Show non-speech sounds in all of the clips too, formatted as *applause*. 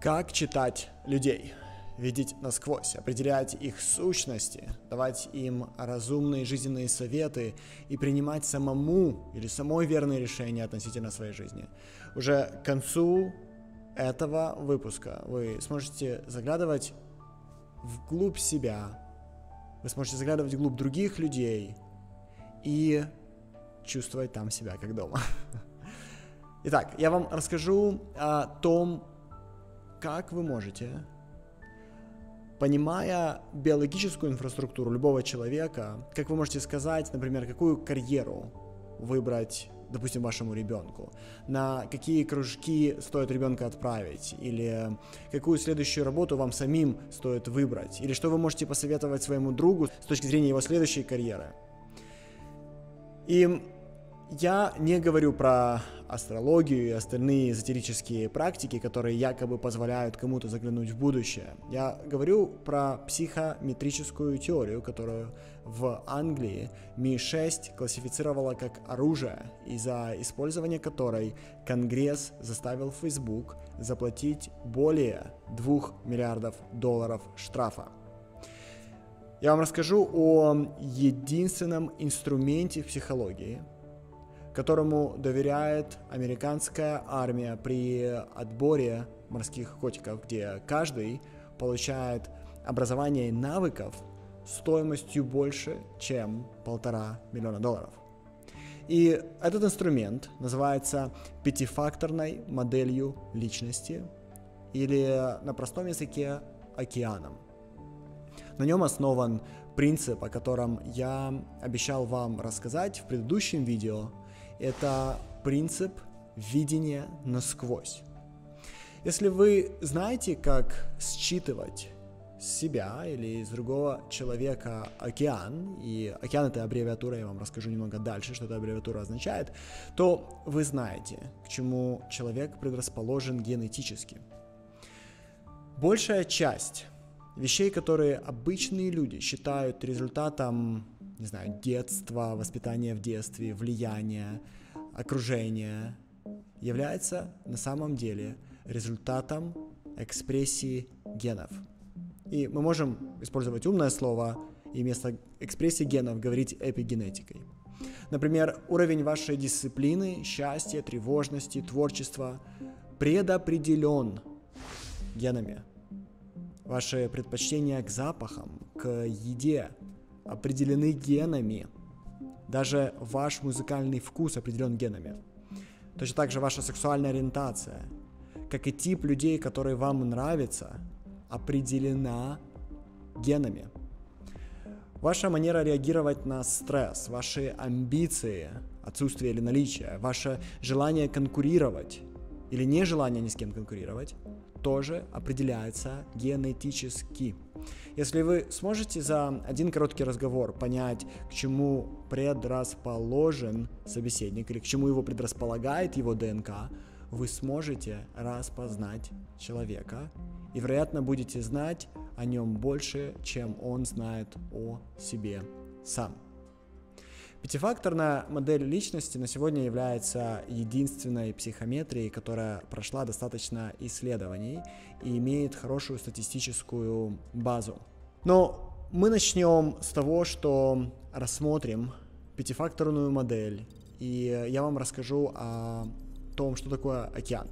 Как читать людей? Видеть насквозь, определять их сущности, давать им разумные жизненные советы и принимать самому или самой верные решения относительно своей жизни. Уже к концу этого выпуска вы сможете заглядывать вглубь себя, вы сможете заглядывать вглубь других людей и чувствовать там себя как дома. *laughs* Итак, я вам расскажу о том, как вы можете, понимая биологическую инфраструктуру любого человека, как вы можете сказать, например, какую карьеру выбрать допустим, вашему ребенку, на какие кружки стоит ребенка отправить, или какую следующую работу вам самим стоит выбрать, или что вы можете посоветовать своему другу с точки зрения его следующей карьеры. И я не говорю про астрологию и остальные эзотерические практики, которые якобы позволяют кому-то заглянуть в будущее. Я говорю про психометрическую теорию, которую в Англии Ми-6 классифицировала как оружие, из-за использования которой Конгресс заставил Facebook заплатить более 2 миллиардов долларов штрафа. Я вам расскажу о единственном инструменте в психологии, которому доверяет американская армия при отборе морских котиков, где каждый получает образование и навыков стоимостью больше, чем полтора миллиона долларов. И этот инструмент называется пятифакторной моделью личности или на простом языке океаном. На нем основан принцип, о котором я обещал вам рассказать в предыдущем видео, это принцип видения насквозь. Если вы знаете, как считывать себя или из другого человека океан, и океан это аббревиатура, я вам расскажу немного дальше, что эта аббревиатура означает, то вы знаете, к чему человек предрасположен генетически. Большая часть вещей, которые обычные люди считают результатом не знаю, детства, воспитания в детстве, влияния, окружения, является на самом деле результатом экспрессии генов. И мы можем использовать умное слово и вместо экспрессии генов говорить эпигенетикой. Например, уровень вашей дисциплины, счастья, тревожности, творчества предопределен генами. Ваши предпочтения к запахам, к еде, определены генами. Даже ваш музыкальный вкус определен генами. Точно так же ваша сексуальная ориентация, как и тип людей, которые вам нравятся, определена генами. Ваша манера реагировать на стресс, ваши амбиции, отсутствие или наличие, ваше желание конкурировать или нежелание ни с кем конкурировать тоже определяется генетически. Если вы сможете за один короткий разговор понять, к чему предрасположен собеседник или к чему его предрасполагает его ДНК, вы сможете распознать человека и, вероятно, будете знать о нем больше, чем он знает о себе сам. Пятифакторная модель личности на сегодня является единственной психометрией, которая прошла достаточно исследований и имеет хорошую статистическую базу. Но мы начнем с того, что рассмотрим пятифакторную модель, и я вам расскажу о том, что такое океан.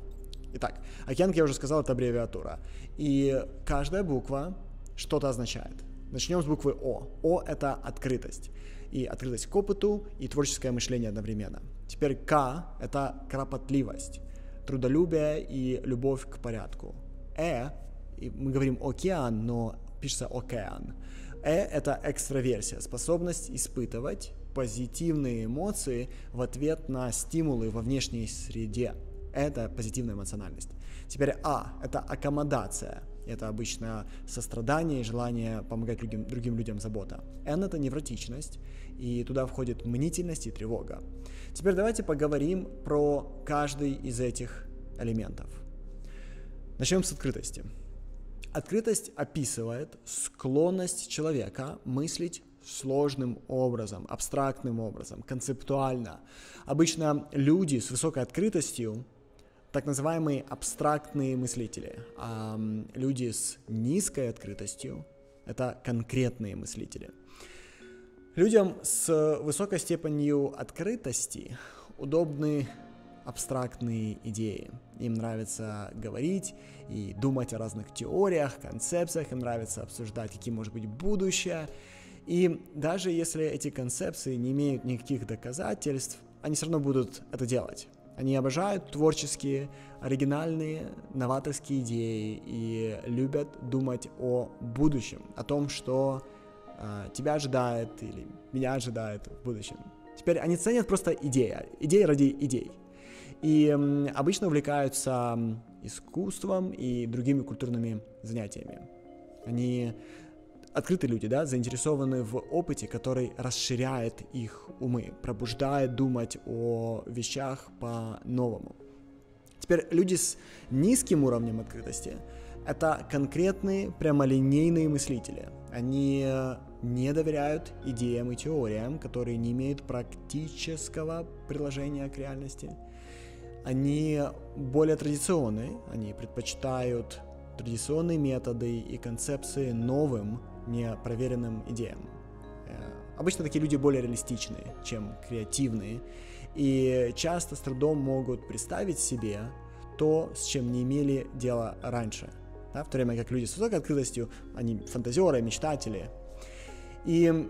Итак, океан, как я уже сказал, это аббревиатура. И каждая буква что-то означает. Начнем с буквы О. О – это открытость и открытость к опыту, и творческое мышление одновременно. Теперь К – это кропотливость, трудолюбие и любовь к порядку. Э – мы говорим океан, но пишется океан. Э – это экстраверсия, способность испытывать позитивные эмоции в ответ на стимулы во внешней среде. Это позитивная эмоциональность. Теперь А – это аккомодация – это обычно сострадание и желание помогать людям, другим людям забота. N – это невротичность, и туда входит мнительность и тревога. Теперь давайте поговорим про каждый из этих элементов. Начнем с открытости. Открытость описывает склонность человека мыслить сложным образом, абстрактным образом, концептуально. Обычно люди с высокой открытостью так называемые абстрактные мыслители, люди с низкой открытостью — это конкретные мыслители. Людям с высокой степенью открытости удобны абстрактные идеи. Им нравится говорить и думать о разных теориях, концепциях, им нравится обсуждать, каким может быть будущее. И даже если эти концепции не имеют никаких доказательств, они все равно будут это делать. Они обожают творческие, оригинальные, новаторские идеи и любят думать о будущем, о том, что э, тебя ожидает или меня ожидает в будущем. Теперь они ценят просто идеи, идеи ради идей. И э, обычно увлекаются искусством и другими культурными занятиями. Они открытые люди, да, заинтересованы в опыте, который расширяет их умы, пробуждает думать о вещах по-новому. Теперь люди с низким уровнем открытости — это конкретные прямолинейные мыслители. Они не доверяют идеям и теориям, которые не имеют практического приложения к реальности. Они более традиционные, они предпочитают традиционные методы и концепции новым, непроверенным идеям. Э, обычно такие люди более реалистичные, чем креативные, и часто с трудом могут представить себе то, с чем не имели дела раньше. Да, в то время как люди с высокой открытостью, они фантазеры, мечтатели. И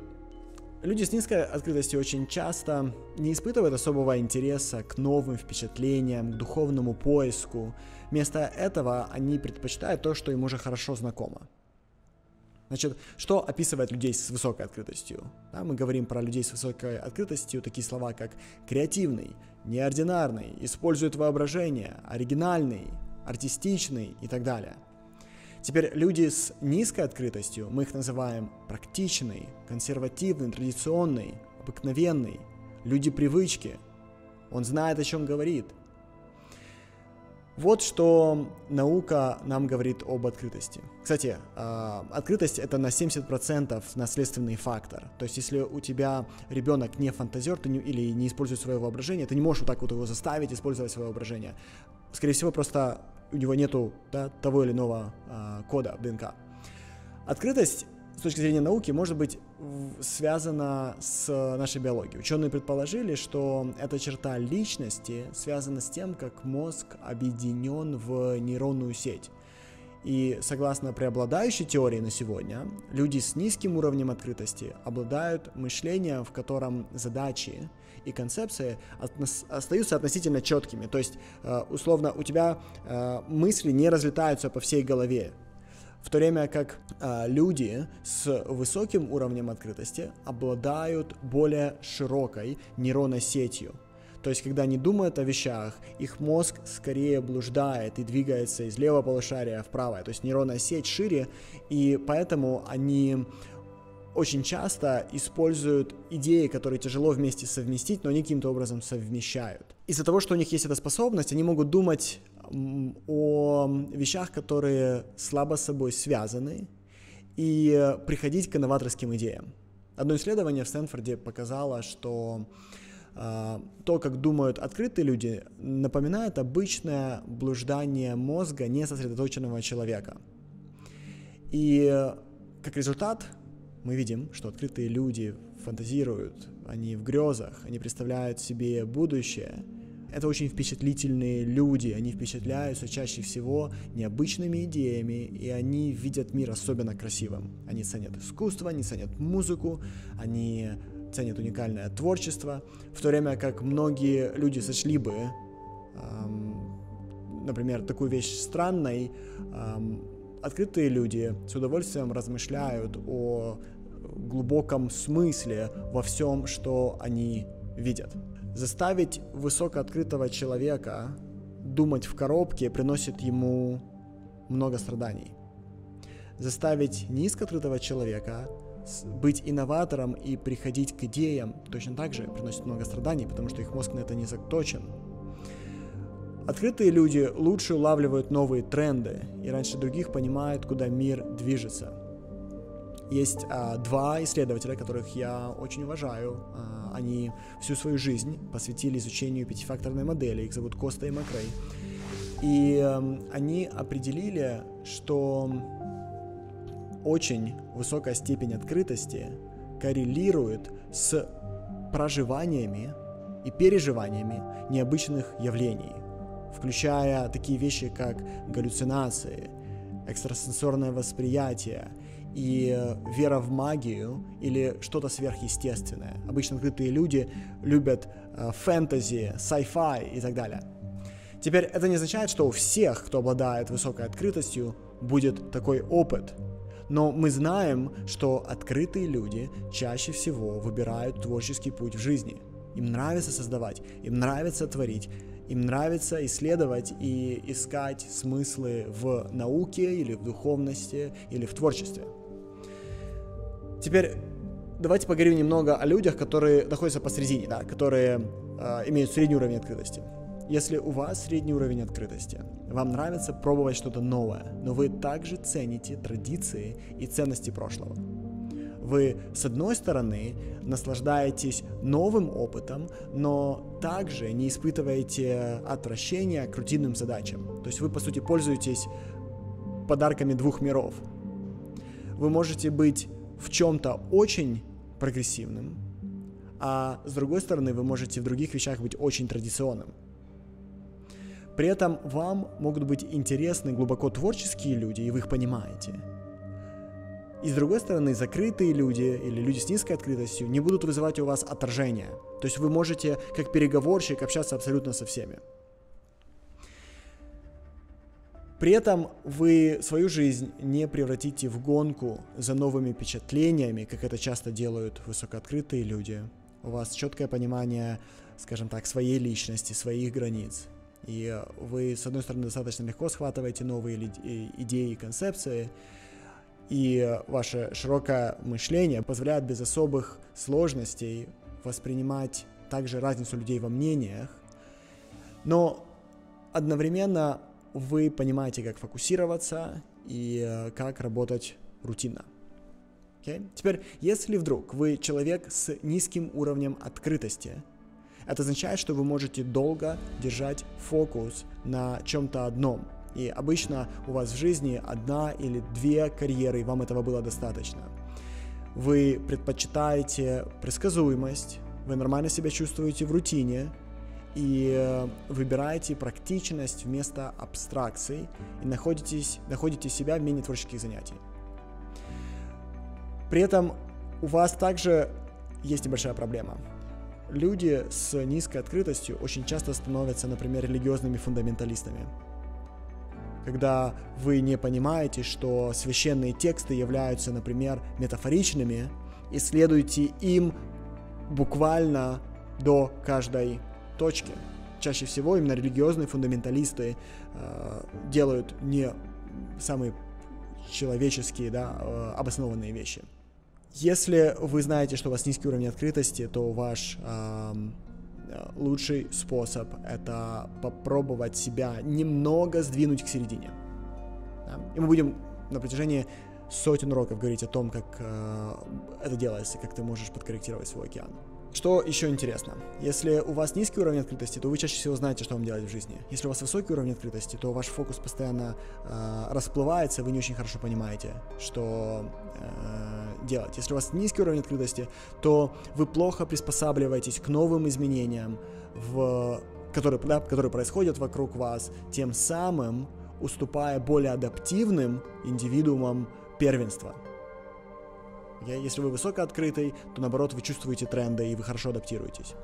люди с низкой открытостью очень часто не испытывают особого интереса к новым впечатлениям, к духовному поиску. Вместо этого они предпочитают то, что им уже хорошо знакомо. Значит, что описывает людей с высокой открытостью? Да, мы говорим про людей с высокой открытостью такие слова, как креативный, неординарный, использует воображение, оригинальный, артистичный и так далее. Теперь люди с низкой открытостью, мы их называем практичный, консервативный, традиционный, обыкновенный, люди привычки. Он знает, о чем говорит, вот что наука нам говорит об открытости. Кстати, а, открытость это на 70% наследственный фактор. То есть, если у тебя ребенок не фантазер ты не, или не использует свое воображение, ты не можешь вот так вот его заставить использовать свое воображение. Скорее всего, просто у него нету да, того или иного а, кода ДНК. Открытость с точки зрения науки может быть связана с нашей биологией. Ученые предположили, что эта черта личности связана с тем, как мозг объединен в нейронную сеть. И согласно преобладающей теории на сегодня, люди с низким уровнем открытости обладают мышлением, в котором задачи и концепции остаются относительно четкими. То есть, э, условно, у тебя э, мысли не разлетаются по всей голове в то время как э, люди с высоким уровнем открытости обладают более широкой нейронной сетью. То есть, когда они думают о вещах, их мозг скорее блуждает и двигается из левого полушария в правое. То есть нейронная сеть шире, и поэтому они очень часто используют идеи, которые тяжело вместе совместить, но они каким-то образом совмещают. Из-за того, что у них есть эта способность, они могут думать о вещах, которые слабо с собой связаны, и приходить к новаторским идеям. Одно исследование в Стэнфорде показало, что э, то, как думают открытые люди, напоминает обычное блуждание мозга несосредоточенного человека. И как результат мы видим, что открытые люди фантазируют, они в грезах, они представляют себе будущее – это очень впечатлительные люди, они впечатляются чаще всего необычными идеями, и они видят мир особенно красивым. Они ценят искусство, они ценят музыку, они ценят уникальное творчество, в то время как многие люди сочли бы, эм, например, такую вещь странной, эм, открытые люди с удовольствием размышляют о глубоком смысле во всем, что они видят. Заставить высокооткрытого человека думать в коробке приносит ему много страданий. Заставить низкооткрытого человека быть инноватором и приходить к идеям точно так же приносит много страданий, потому что их мозг на это не заточен. Открытые люди лучше улавливают новые тренды и раньше других понимают, куда мир движется. Есть а, два исследователя, которых я очень уважаю. А, они всю свою жизнь посвятили изучению пятифакторной модели. Их зовут Коста и Макрей. И э, они определили, что очень высокая степень открытости коррелирует с проживаниями и переживаниями необычных явлений, включая такие вещи, как галлюцинации, экстрасенсорное восприятие и э, вера в магию или что-то сверхъестественное. Обычно открытые люди любят э, фэнтези, sci-fi и так далее. Теперь это не означает, что у всех, кто обладает высокой открытостью, будет такой опыт. Но мы знаем, что открытые люди чаще всего выбирают творческий путь в жизни. Им нравится создавать, им нравится творить, им нравится исследовать и искать смыслы в науке или в духовности или в творчестве. Теперь давайте поговорим немного о людях, которые находятся посередине, да, которые э, имеют средний уровень открытости. Если у вас средний уровень открытости, вам нравится пробовать что-то новое, но вы также цените традиции и ценности прошлого. Вы, с одной стороны, наслаждаетесь новым опытом, но также не испытываете отвращения к рутинным задачам. То есть вы, по сути, пользуетесь подарками двух миров. Вы можете быть в чем-то очень прогрессивным, а с другой стороны, вы можете в других вещах быть очень традиционным. При этом вам могут быть интересны глубоко творческие люди, и вы их понимаете. И с другой стороны, закрытые люди или люди с низкой открытостью не будут вызывать у вас отторжения. То есть вы можете, как переговорщик, общаться абсолютно со всеми. При этом вы свою жизнь не превратите в гонку за новыми впечатлениями, как это часто делают высокооткрытые люди. У вас четкое понимание, скажем так, своей личности, своих границ. И вы, с одной стороны, достаточно легко схватываете новые идеи и концепции, и ваше широкое мышление позволяет без особых сложностей воспринимать также разницу людей во мнениях, но одновременно вы понимаете, как фокусироваться и э, как работать рутинно. Okay? Теперь, если вдруг вы человек с низким уровнем открытости, это означает, что вы можете долго держать фокус на чем-то одном. И обычно у вас в жизни одна или две карьеры, и вам этого было достаточно. Вы предпочитаете предсказуемость, вы нормально себя чувствуете в рутине, и э, выбираете практичность вместо абстракций и находитесь, находите себя в менее творческих занятий. При этом у вас также есть небольшая проблема. Люди с низкой открытостью очень часто становятся, например, религиозными фундаменталистами. Когда вы не понимаете, что священные тексты являются, например, метафоричными, и следуете им буквально до каждой точки. Чаще всего именно религиозные фундаменталисты э, делают не самые человеческие, да, э, обоснованные вещи. Если вы знаете, что у вас низкий уровень открытости, то ваш э, лучший способ это попробовать себя немного сдвинуть к середине. Да? И мы будем на протяжении сотен уроков говорить о том, как э, это делается, как ты можешь подкорректировать свой океан. Что еще интересно? Если у вас низкий уровень открытости, то вы чаще всего знаете, что вам делать в жизни. Если у вас высокий уровень открытости, то ваш фокус постоянно э, расплывается, вы не очень хорошо понимаете, что э, делать. Если у вас низкий уровень открытости, то вы плохо приспосабливаетесь к новым изменениям, в, которые, да, которые происходят вокруг вас, тем самым уступая более адаптивным индивидуумам первенства. Если вы высокооткрытый, то наоборот вы чувствуете тренды и вы хорошо адаптируетесь.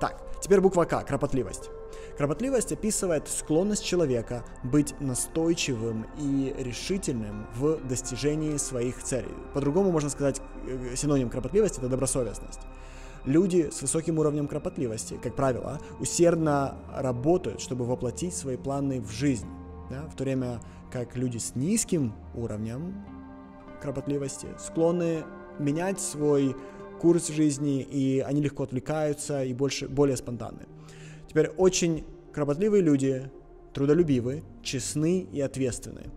Так, теперь буква К, кропотливость. Кропотливость описывает склонность человека быть настойчивым и решительным в достижении своих целей. По-другому можно сказать, э, синоним кропотливости – это добросовестность. Люди с высоким уровнем кропотливости, как правило, усердно работают, чтобы воплотить свои планы в жизнь, да, в то время как люди с низким уровнем кропотливости склонны менять свой курс жизни, и они легко отвлекаются и больше, более спонтанны. Теперь очень кропотливые люди, трудолюбивы, честны и ответственны.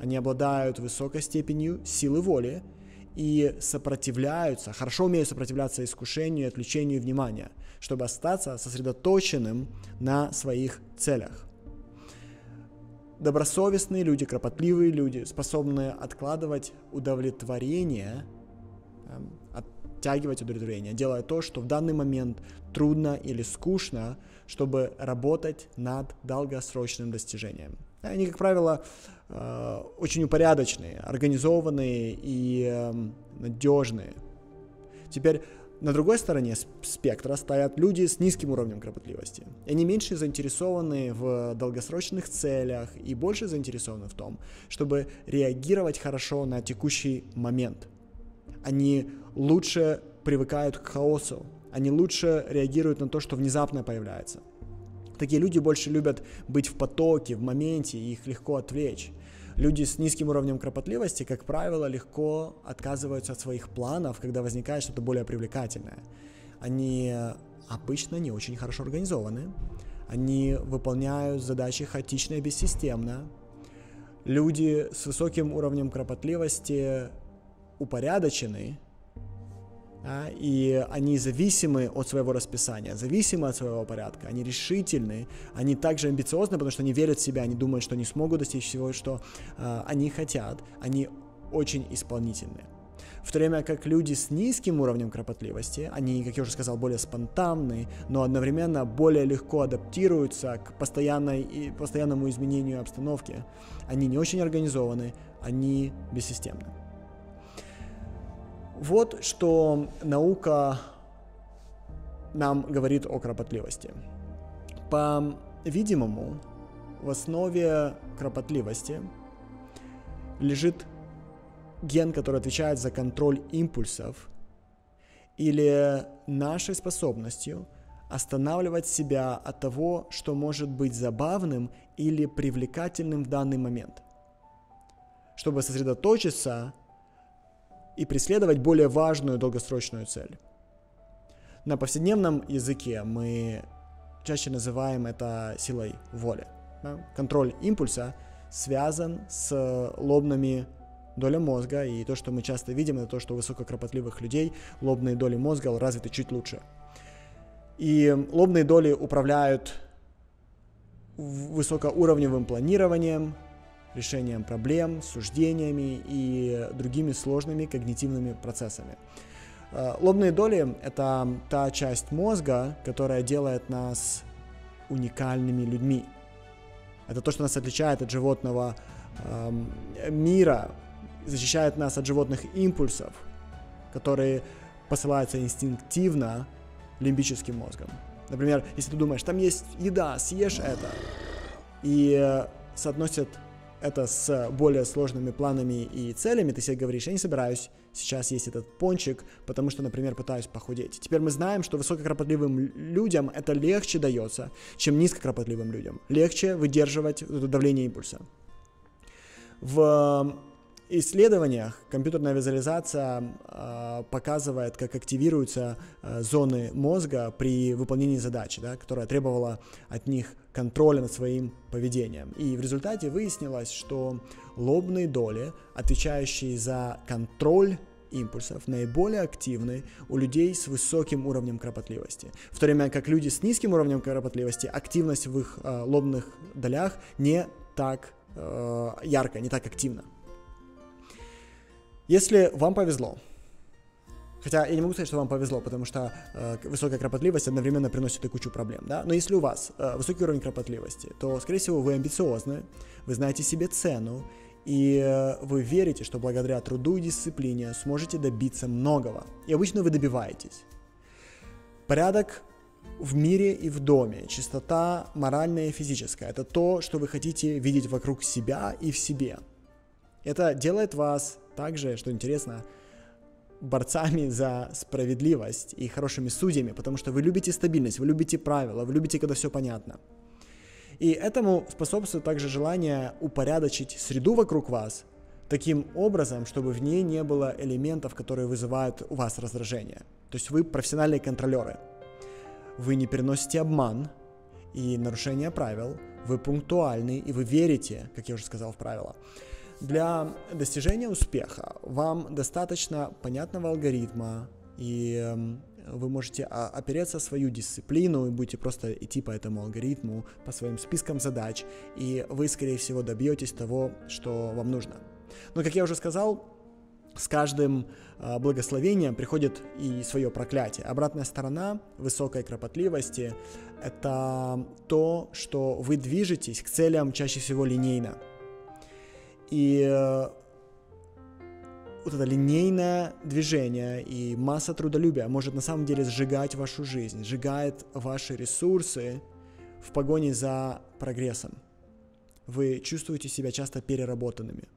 Они обладают высокой степенью силы воли и сопротивляются, хорошо умеют сопротивляться искушению и отвлечению внимания, чтобы остаться сосредоточенным на своих целях. добросовестные люди, кропотливые люди, способные откладывать удовлетворение, оттягивать удовлетворение, делая то, что в данный момент трудно или скучно, чтобы работать над долгосрочным достижением. Они, как правило, э, очень упорядоченные, организованные и эм, надежные. Теперь на другой стороне спектра стоят люди с низким уровнем кропотливости. Они меньше заинтересованы в долгосрочных целях и больше заинтересованы в том, чтобы реагировать хорошо на текущий момент. Они лучше привыкают к хаосу, они лучше реагируют на то, что внезапно появляется. Такие люди больше любят быть в потоке, в моменте, и их легко отвлечь. Люди с низким уровнем кропотливости, как правило, легко отказываются от своих планов, когда возникает что-то более привлекательное. Они обычно не очень хорошо организованы, они выполняют задачи хаотично и бессистемно. Люди с высоким уровнем кропотливости упорядочены, да, и они зависимы от своего расписания, зависимы от своего порядка, они решительны, они также амбициозны, потому что они верят в себя, они думают, что они смогут достичь всего, что э, они хотят, они очень исполнительны. В то время как люди с низким уровнем кропотливости, они, как я уже сказал, более спонтанны, но одновременно более легко адаптируются к постоянной и постоянному изменению обстановки. Они не очень организованы, они бессистемны. Вот что наука нам говорит о кропотливости. По-видимому, в основе кропотливости лежит ген, который отвечает за контроль импульсов или нашей способностью останавливать себя от того, что может быть забавным или привлекательным в данный момент. Чтобы сосредоточиться и преследовать более важную долгосрочную цель. На повседневном языке мы чаще называем это силой воли. Контроль импульса связан с лобными доля мозга, и то, что мы часто видим, это то, что у высококропотливых людей лобные доли мозга развиты чуть лучше. И лобные доли управляют высокоуровневым планированием, решением проблем, суждениями и другими сложными когнитивными процессами. Э, лобные доли — это та часть мозга, которая делает нас уникальными людьми. Это то, что нас отличает от животного э, мира, защищает нас от животных импульсов, которые посылаются инстинктивно лимбическим мозгом. Например, если ты думаешь, там есть еда, съешь это, и э, соотносят это с более сложными планами и целями, ты себе говоришь, я не собираюсь сейчас есть этот пончик, потому что, например, пытаюсь похудеть. Теперь мы знаем, что высококропотливым людям это легче дается, чем низкокропотливым людям. Легче выдерживать давление импульса. В исследованиях компьютерная визуализация э, показывает, как активируются э, зоны мозга при выполнении задачи, да, которая требовала от них контроля над своим поведением. И в результате выяснилось, что лобные доли, отвечающие за контроль импульсов наиболее активны у людей с высоким уровнем кропотливости, в то время как люди с низким уровнем кропотливости, активность в их э, лобных долях не так э, яркая, не так активна. Если вам повезло, Хотя я не могу сказать, что вам повезло, потому что э, высокая кропотливость одновременно приносит и кучу проблем, да. Но если у вас э, высокий уровень кропотливости, то, скорее всего, вы амбициозны, вы знаете себе цену, и э, вы верите, что благодаря труду и дисциплине сможете добиться многого. И обычно вы добиваетесь. Порядок в мире и в доме, чистота моральная и физическая – это то, что вы хотите видеть вокруг себя и в себе. Это делает вас также, что интересно, борцами за справедливость и хорошими судьями, потому что вы любите стабильность, вы любите правила, вы любите, когда все понятно. И этому способствует также желание упорядочить среду вокруг вас таким образом, чтобы в ней не было элементов, которые вызывают у вас раздражение. То есть вы профессиональные контролеры. Вы не переносите обман и нарушение правил, вы пунктуальны и вы верите, как я уже сказал, в правила. Для достижения успеха вам достаточно понятного алгоритма и вы можете а, опереться свою дисциплину и будете просто идти по этому алгоритму, по своим спискам задач, и вы, скорее всего, добьетесь того, что вам нужно. Но, как я уже сказал, с каждым э, благословением приходит и свое проклятие. Обратная сторона высокой кропотливости – это то, что вы движетесь к целям чаще всего линейно. И э, вот это линейное движение и масса трудолюбия может на самом деле сжигать вашу жизнь, сжигает ваши ресурсы в погоне за прогрессом. Вы чувствуете себя часто переработанными.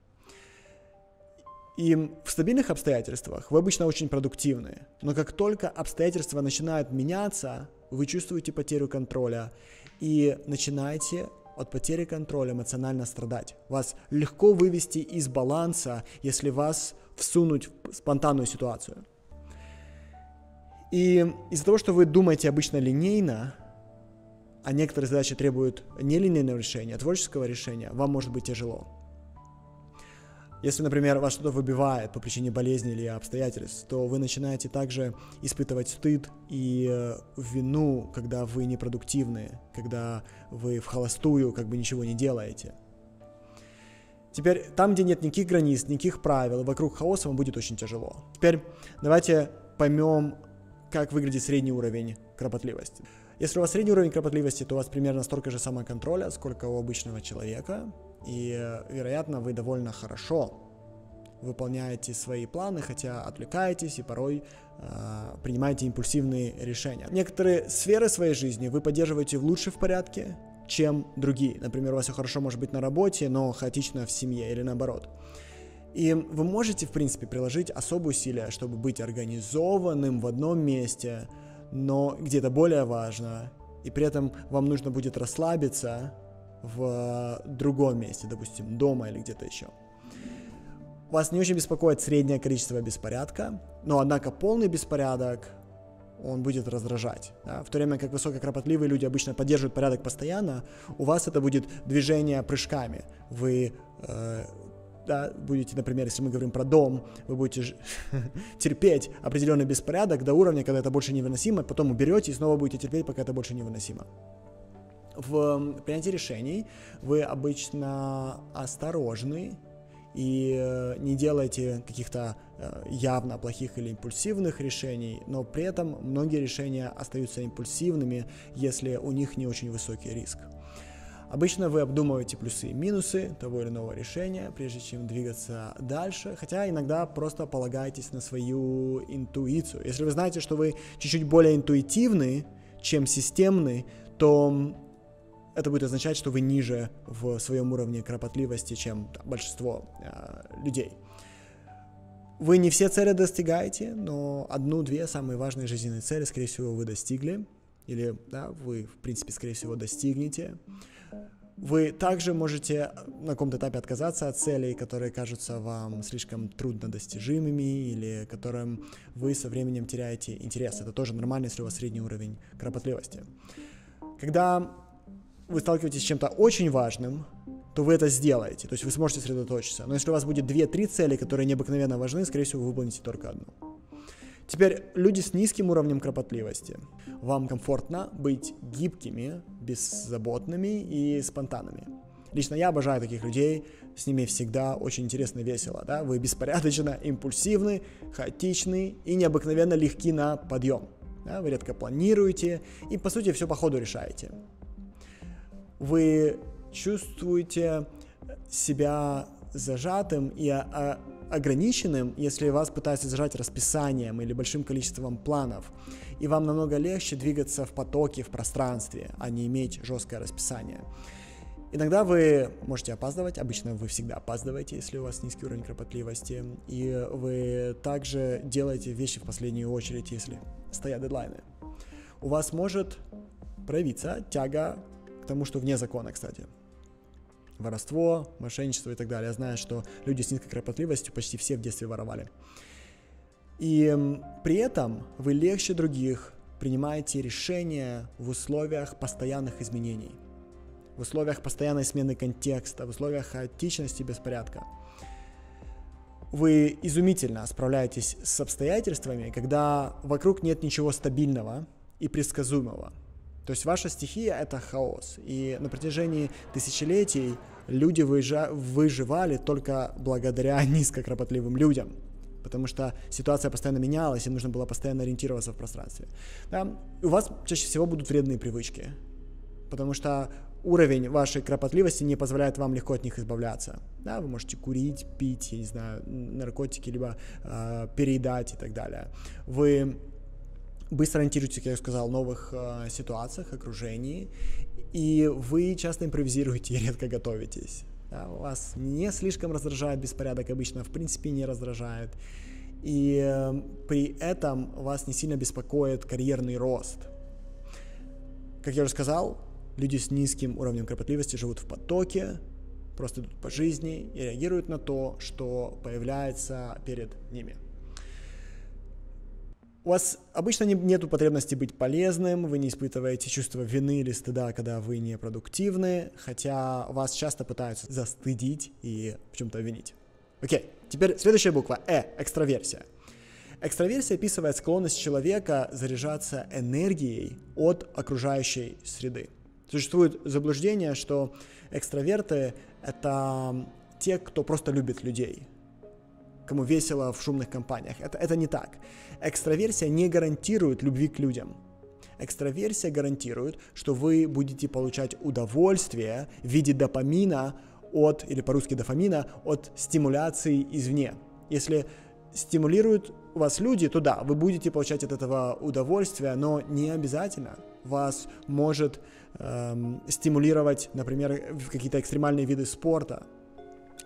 И в стабильных обстоятельствах вы обычно очень продуктивны, но как только обстоятельства начинают меняться, вы чувствуете потерю контроля и начинаете от потери контроля эмоционально страдать. Вас легко вывести из баланса, если вас всунуть в спонтанную ситуацию. И из-за того, что вы думаете обычно линейно, а некоторые задачи требуют нелинейного решения, а творческого решения, вам может быть тяжело. Если, например, вас что-то выбивает по причине болезни или обстоятельств, то вы начинаете также испытывать стыд и э, вину, когда вы непродуктивны, когда вы в холостую как бы ничего не делаете. Теперь там, где нет никаких границ, никаких правил, вокруг хаоса вам будет очень тяжело. Теперь давайте поймем, как выглядит средний уровень кропотливости. Если у вас средний уровень кропотливости, то у вас примерно столько же самоконтроля, сколько у обычного человека и, вероятно, вы довольно хорошо выполняете свои планы, хотя отвлекаетесь и порой э, принимаете импульсивные решения. Некоторые сферы своей жизни вы поддерживаете в порядке, чем другие. Например, у вас все хорошо может быть на работе, но хаотично в семье или наоборот. И вы можете, в принципе, приложить особые усилия, чтобы быть организованным в одном месте, но где-то более важно, и при этом вам нужно будет расслабиться, в другом месте, допустим, дома или где-то еще. Вас не очень беспокоит среднее количество беспорядка, но однако полный беспорядок он будет раздражать. Да? В то время как высококропотливые люди обычно поддерживают порядок постоянно, у вас это будет движение прыжками. Вы э, да, будете, например, если мы говорим про дом, вы будете *laughs* терпеть определенный беспорядок до уровня, когда это больше невыносимо, потом уберете и снова будете терпеть, пока это больше невыносимо в принятии решений вы обычно осторожны и э, не делаете каких-то э, явно плохих или импульсивных решений, но при этом многие решения остаются импульсивными, если у них не очень высокий риск. Обычно вы обдумываете плюсы и минусы того или иного решения, прежде чем двигаться дальше, хотя иногда просто полагаетесь на свою интуицию. Если вы знаете, что вы чуть-чуть более интуитивны, чем системны, то это будет означать, что вы ниже в своем уровне кропотливости, чем там, большинство э, людей. Вы не все цели достигаете, но одну-две самые важные жизненные цели, скорее всего, вы достигли. Или, да, вы, в принципе, скорее всего, достигнете. Вы также можете на каком-то этапе отказаться от целей, которые кажутся вам слишком труднодостижимыми или которым вы со временем теряете интерес. Это тоже нормально, если у вас средний уровень кропотливости. Когда вы сталкиваетесь с чем-то очень важным, то вы это сделаете, то есть вы сможете сосредоточиться. Но если у вас будет 2-3 цели, которые необыкновенно важны, скорее всего, вы выполните только одну. Теперь люди с низким уровнем кропотливости. Вам комфортно быть гибкими, беззаботными и спонтанными. Лично я обожаю таких людей, с ними всегда очень интересно и весело. Да? Вы беспорядочно импульсивны, хаотичны и необыкновенно легки на подъем. Да? Вы редко планируете и, по сути, все по ходу решаете вы чувствуете себя зажатым и ограниченным, если вас пытаются зажать расписанием или большим количеством планов. И вам намного легче двигаться в потоке, в пространстве, а не иметь жесткое расписание. Иногда вы можете опаздывать, обычно вы всегда опаздываете, если у вас низкий уровень кропотливости, и вы также делаете вещи в последнюю очередь, если стоят дедлайны. У вас может проявиться тяга тому, что вне закона, кстати. Воровство, мошенничество и так далее. Я знаю, что люди с низкой кропотливостью почти все в детстве воровали. И при этом вы легче других принимаете решения в условиях постоянных изменений, в условиях постоянной смены контекста, в условиях хаотичности и беспорядка. Вы изумительно справляетесь с обстоятельствами, когда вокруг нет ничего стабильного и предсказуемого. То есть ваша стихия — это хаос. И на протяжении тысячелетий люди выжа- выживали только благодаря *laughs* низкокропотливым людям. Потому что ситуация постоянно менялась, и нужно было постоянно ориентироваться в пространстве. Да? У вас чаще всего будут вредные привычки. Потому что уровень вашей кропотливости не позволяет вам легко от них избавляться. Да, вы можете курить, пить, я не знаю, наркотики, либо э, переедать и так далее. Вы быстро ориентируетесь, как я сказал, в новых э, ситуациях, окружении, и вы часто импровизируете и редко готовитесь. Да, вас не слишком раздражает беспорядок, обычно в принципе не раздражает. И э, при этом вас не сильно беспокоит карьерный рост. Как я уже сказал, люди с низким уровнем кропотливости живут в потоке, просто идут по жизни и реагируют на то, что появляется перед ними. У вас обычно не, нет потребности быть полезным, вы не испытываете чувство вины или стыда, когда вы не продуктивны, хотя вас часто пытаются застыдить и в чем-то обвинить. Окей, теперь следующая буква «э» – экстраверсия. Экстраверсия описывает склонность человека заряжаться энергией от окружающей среды. Существует заблуждение, что экстраверты — это те, кто просто любит людей, кому весело в шумных компаниях. Это, это не так. Экстраверсия не гарантирует любви к людям. Экстраверсия гарантирует, что вы будете получать удовольствие в виде допамина от, или по-русски дофамина, от стимуляции извне. Если стимулируют вас люди, то да, вы будете получать от этого удовольствие, но не обязательно. Вас может эм, стимулировать, например, какие-то экстремальные виды спорта,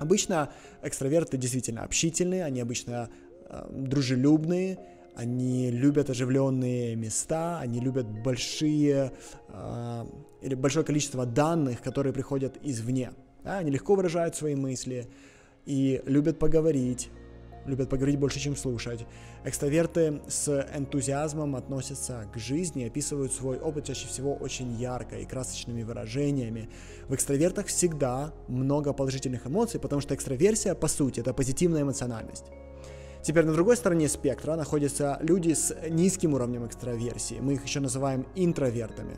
Обычно экстраверты действительно общительные, они обычно э, дружелюбные, они любят оживленные места, они любят большие э, или большое количество данных, которые приходят извне. Да? Они легко выражают свои мысли и любят поговорить, любят поговорить больше, чем слушать. Экстраверты с энтузиазмом относятся к жизни, описывают свой опыт чаще всего очень ярко и красочными выражениями. В экстравертах всегда много положительных эмоций, потому что экстраверсия, по сути, это позитивная эмоциональность. Теперь на другой стороне спектра находятся люди с низким уровнем экстраверсии. Мы их еще называем интровертами.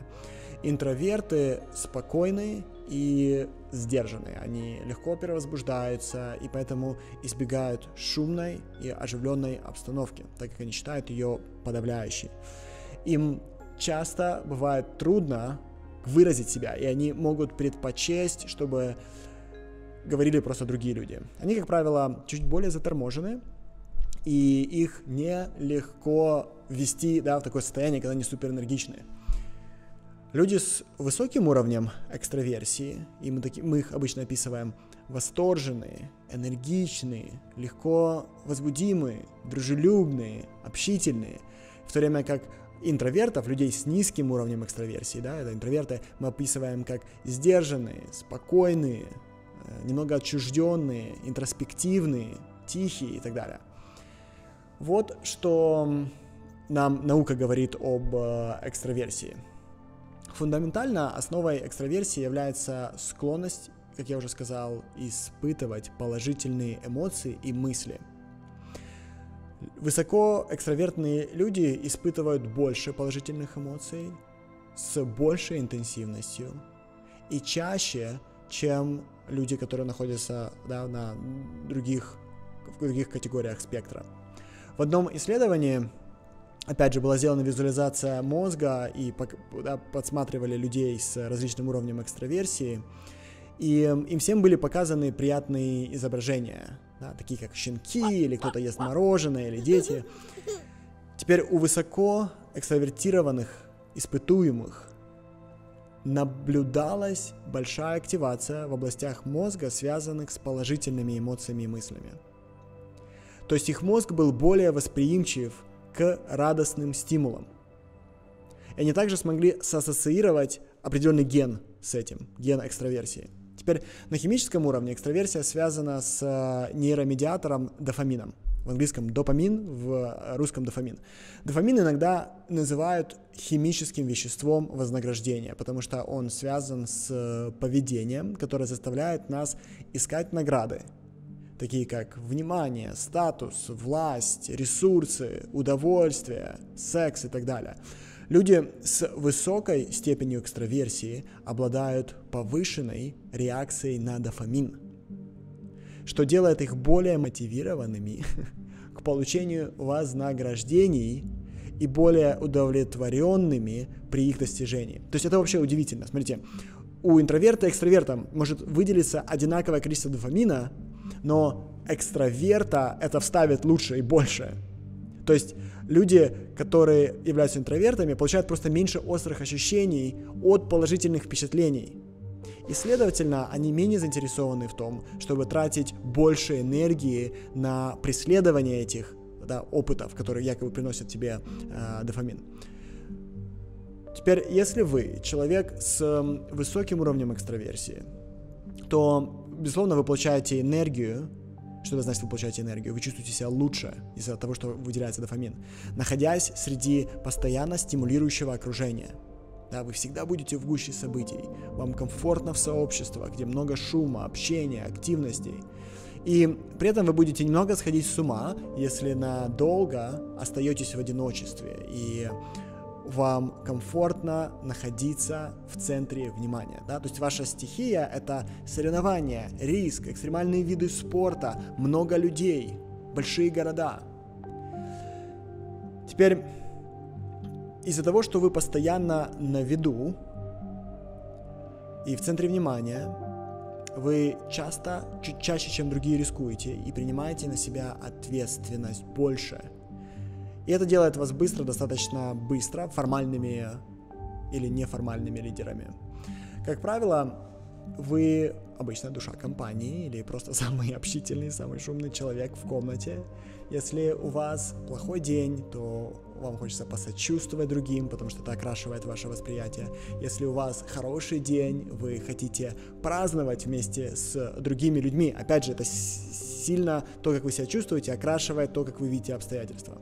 Интроверты спокойные и сдержанные. Они легко перевозбуждаются и поэтому избегают шумной и оживленной обстановки, так как они считают ее подавляющей. Им часто бывает трудно выразить себя, и они могут предпочесть, чтобы говорили просто другие люди. Они, как правило, чуть более заторможены, и их нелегко ввести да, в такое состояние, когда они суперэнергичные. Люди с высоким уровнем экстраверсии, и мы, таки, мы их обычно описываем восторженные, энергичные, легко возбудимые, дружелюбные, общительные, в то время как интровертов, людей с низким уровнем экстраверсии, да, это интроверты, мы описываем как сдержанные, спокойные, э, немного отчужденные, интроспективные, тихие и так далее. Вот что нам наука говорит об э, экстраверсии. Фундаментально основой экстраверсии является склонность, как я уже сказал, испытывать положительные эмоции и мысли. Высоко экстравертные люди испытывают больше положительных эмоций с большей интенсивностью и чаще, чем люди, которые находятся да, на других, в других категориях спектра. В одном исследовании Опять же, была сделана визуализация мозга, и подсматривали людей с различным уровнем экстраверсии, и им всем были показаны приятные изображения, да, такие как щенки, или кто-то ест мороженое, или дети. Теперь у высоко экстравертированных испытуемых наблюдалась большая активация в областях мозга, связанных с положительными эмоциями и мыслями. То есть их мозг был более восприимчив к радостным стимулам. И они также смогли сассоциировать определенный ген с этим, ген экстраверсии. Теперь на химическом уровне экстраверсия связана с э, нейромедиатором дофамином. В английском допамин, в русском дофамин. Дофамин иногда называют химическим веществом вознаграждения, потому что он связан с поведением, которое заставляет нас искать награды, такие как внимание, статус, власть, ресурсы, удовольствие, секс и так далее. Люди с высокой степенью экстраверсии обладают повышенной реакцией на дофамин, что делает их более мотивированными *laughs* к получению вознаграждений и более удовлетворенными при их достижении. То есть это вообще удивительно. Смотрите, у интроверта и экстраверта может выделиться одинаковое количество дофамина, но экстраверта это вставит лучше и больше. То есть люди, которые являются интровертами, получают просто меньше острых ощущений от положительных впечатлений. И, следовательно, они менее заинтересованы в том, чтобы тратить больше энергии на преследование этих да, опытов, которые якобы приносят тебе э, дофамин. Теперь, если вы человек с высоким уровнем экстраверсии, то, безусловно, вы получаете энергию, что это значит, вы получаете энергию? Вы чувствуете себя лучше из-за того, что выделяется дофамин, находясь среди постоянно стимулирующего окружения. Да, вы всегда будете в гуще событий. Вам комфортно в сообществах, где много шума, общения, активностей. И при этом вы будете немного сходить с ума, если надолго остаетесь в одиночестве и вам комфортно находиться в центре внимания. Да? То есть ваша стихия — это соревнования, риск, экстремальные виды спорта, много людей, большие города. Теперь из-за того, что вы постоянно на виду и в центре внимания, вы часто, чуть чаще, чем другие, рискуете и принимаете на себя ответственность больше. И это делает вас быстро, достаточно быстро, формальными или неформальными лидерами. Как правило, вы обычно душа компании или просто *laughs* самый общительный, самый шумный человек в комнате. Если у вас плохой день, то вам хочется посочувствовать другим, потому что это окрашивает ваше восприятие. Если у вас хороший день, вы хотите праздновать вместе с другими людьми. Опять же, это сильно то, как вы себя чувствуете, окрашивает то, как вы видите обстоятельства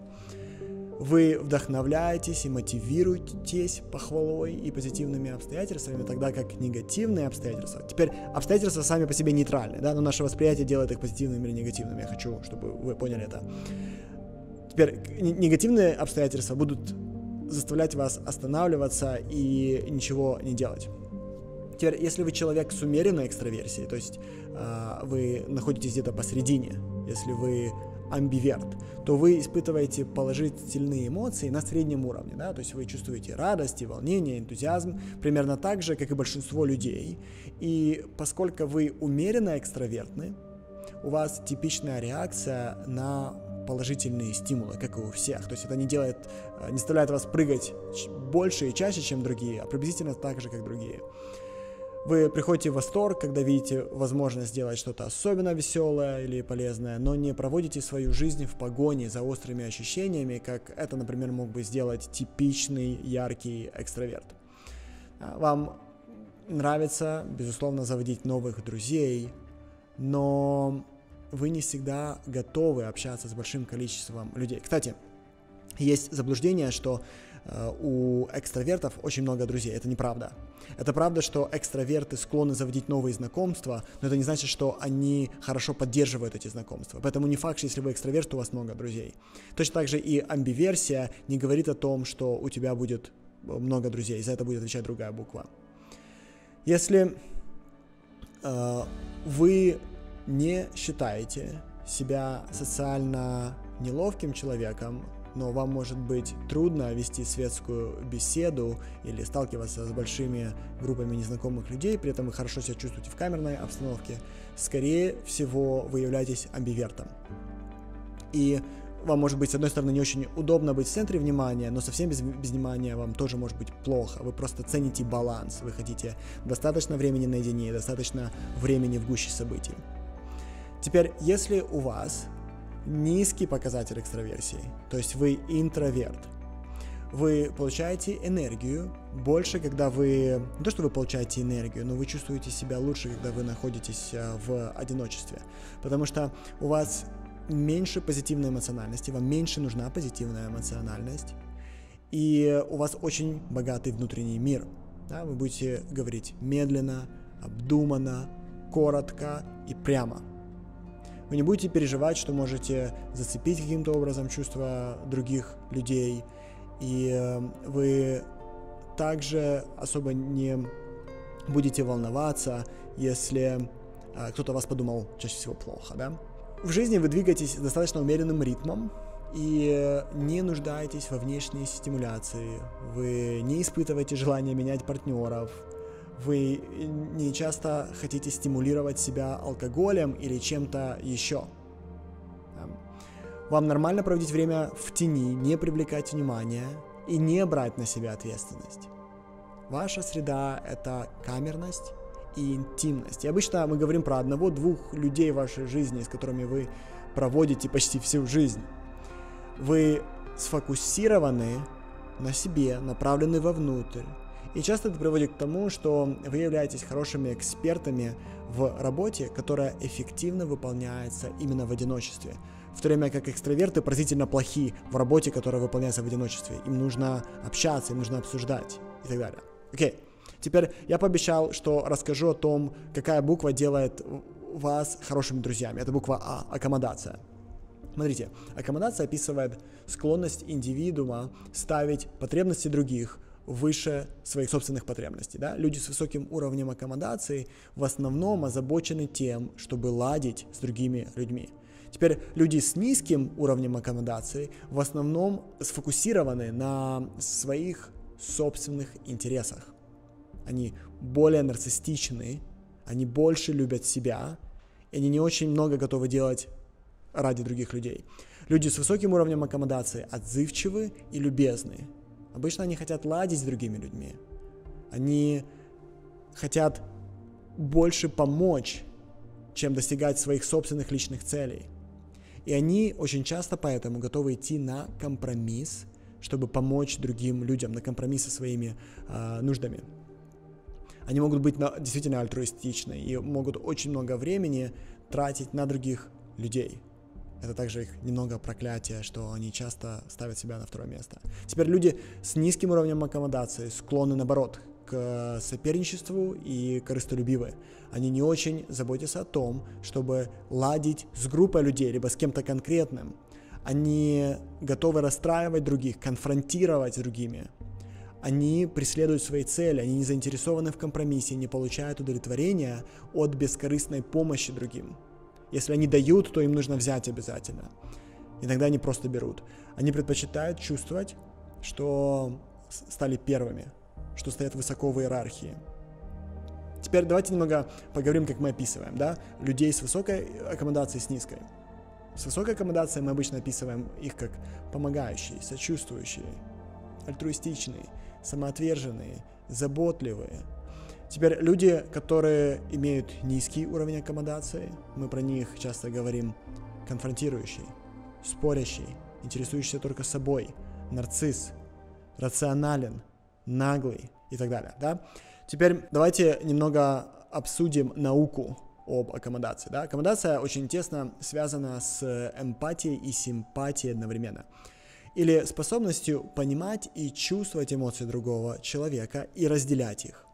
вы вдохновляетесь и мотивируетесь похвалой и позитивными обстоятельствами, тогда как негативные обстоятельства. Теперь обстоятельства сами по себе нейтральны, да, но наше восприятие делает их позитивными или негативными. Я хочу, чтобы вы поняли это. Теперь негативные обстоятельства будут заставлять вас останавливаться и ничего не делать. Теперь, если вы человек с умеренной экстраверсией, то есть э, вы находитесь где-то посередине, если вы амбиверт, то вы испытываете положительные эмоции на среднем уровне, да, то есть вы чувствуете радость, и волнение, энтузиазм, примерно так же, как и большинство людей. И поскольку вы умеренно экстравертны, у вас типичная реакция на положительные стимулы, как и у всех. То есть это не делает, э, не заставляет вас прыгать больше и чаще, чем другие, а приблизительно так же, как другие. Вы приходите в восторг, когда видите возможность сделать что-то особенно веселое или полезное, но не проводите свою жизнь в погоне за острыми ощущениями, как это, например, мог бы сделать типичный яркий экстраверт. А, вам нравится, безусловно, заводить новых друзей, но вы не всегда готовы общаться с большим количеством людей. Кстати, есть заблуждение, что Э, у экстравертов очень много друзей. Это неправда. Это правда, что экстраверты склонны заводить новые знакомства, но это не значит, что они хорошо поддерживают эти знакомства. Поэтому не факт, что если вы экстраверт, то у вас много друзей. Точно так же и амбиверсия не говорит о том, что у тебя будет много друзей. За это будет отвечать другая буква. Если э, вы не считаете себя социально неловким человеком, но вам может быть трудно вести светскую беседу или сталкиваться с большими группами незнакомых людей, при этом вы хорошо себя чувствуете в камерной обстановке, скорее всего вы являетесь амбивертом. И вам может быть, с одной стороны, не очень удобно быть в центре внимания, но совсем без, без внимания вам тоже может быть плохо. Вы просто цените баланс. Вы хотите достаточно времени наедине, достаточно времени в гуще событий. Теперь, если у вас низкий показатель экстраверсии, то есть вы интроверт. Вы получаете энергию больше, когда вы... Не то, что вы получаете энергию, но вы чувствуете себя лучше, когда вы находитесь э, в одиночестве. Потому что у вас меньше позитивной эмоциональности, вам меньше нужна позитивная эмоциональность, и у вас очень богатый внутренний мир. Да? Вы будете говорить медленно, обдуманно, коротко и прямо – Вы не будете переживать, что можете зацепить каким-то образом чувства других людей. И э, вы также особо не будете волноваться, если э, кто-то вас подумал чаще всего плохо, да? В жизни вы двигаетесь достаточно умеренным ритмом, и не нуждаетесь во внешней стимуляции, вы не испытываете желания менять партнеров, вы не часто хотите стимулировать себя алкоголем или чем-то еще. Вам нормально проводить время в тени, не привлекать внимания и не брать на себя ответственность. Ваша среда — это камерность и интимность. И обычно мы говорим про одного-двух людей в вашей жизни, с которыми вы проводите почти всю жизнь. Вы сфокусированы на себе, направлены вовнутрь. И часто это приводит к тому, что вы являетесь хорошими экспертами в работе, которая эффективно выполняется именно в одиночестве. В то время как экстраверты поразительно плохи в работе, которая выполняется в одиночестве. Им нужно общаться, им нужно обсуждать и так далее. Окей. Okay. Теперь я пообещал, что расскажу о том, какая буква делает вас хорошими друзьями. Это буква А, аккомодация. Смотрите, аккомодация описывает склонность индивидуума ставить потребности других выше своих собственных потребностей. Да? Люди с высоким уровнем аккомодации в основном озабочены тем, чтобы ладить с другими людьми. Теперь люди с низким уровнем аккомодации в основном сфокусированы на своих собственных интересах. Они более нарциссичны, они больше любят себя, и они не очень много готовы делать ради других людей. Люди с высоким уровнем аккомодации отзывчивы и любезны. Обычно они хотят ладить с другими людьми. Они хотят больше помочь, чем достигать своих собственных личных целей. И они очень часто поэтому готовы идти на компромисс, чтобы помочь другим людям, на компромисс со своими э, нуждами. Они могут быть на, действительно альтруистичны и могут очень много времени тратить на других людей. Это также их немного проклятие, что они часто ставят себя на второе место. Теперь люди с низким уровнем аккомодации склонны, наоборот, к соперничеству и корыстолюбивы. Они не очень заботятся о том, чтобы ладить с группой людей, либо с кем-то конкретным. Они готовы расстраивать других, конфронтировать с другими. Они преследуют свои цели, они не заинтересованы в компромиссе, не получают удовлетворения от бескорыстной помощи другим. Если они дают, то им нужно взять обязательно. Иногда они просто берут. Они предпочитают чувствовать, что стали первыми, что стоят высоко в иерархии. Теперь давайте немного поговорим, как мы описываем, да, людей с высокой аккомодацией, с низкой. С высокой аккомодацией мы обычно описываем их как помогающие, сочувствующие, альтруистичные, самоотверженные, заботливые, Теперь люди, которые имеют низкий уровень аккомодации, мы про них часто говорим конфронтирующий, спорящий, интересующийся только собой, нарцисс, рационален, наглый и так далее. Да? Теперь давайте немного обсудим науку об аккомодации. Да? Аккомодация очень тесно связана с эмпатией и симпатией одновременно. Или способностью понимать и чувствовать эмоции другого человека и разделять их.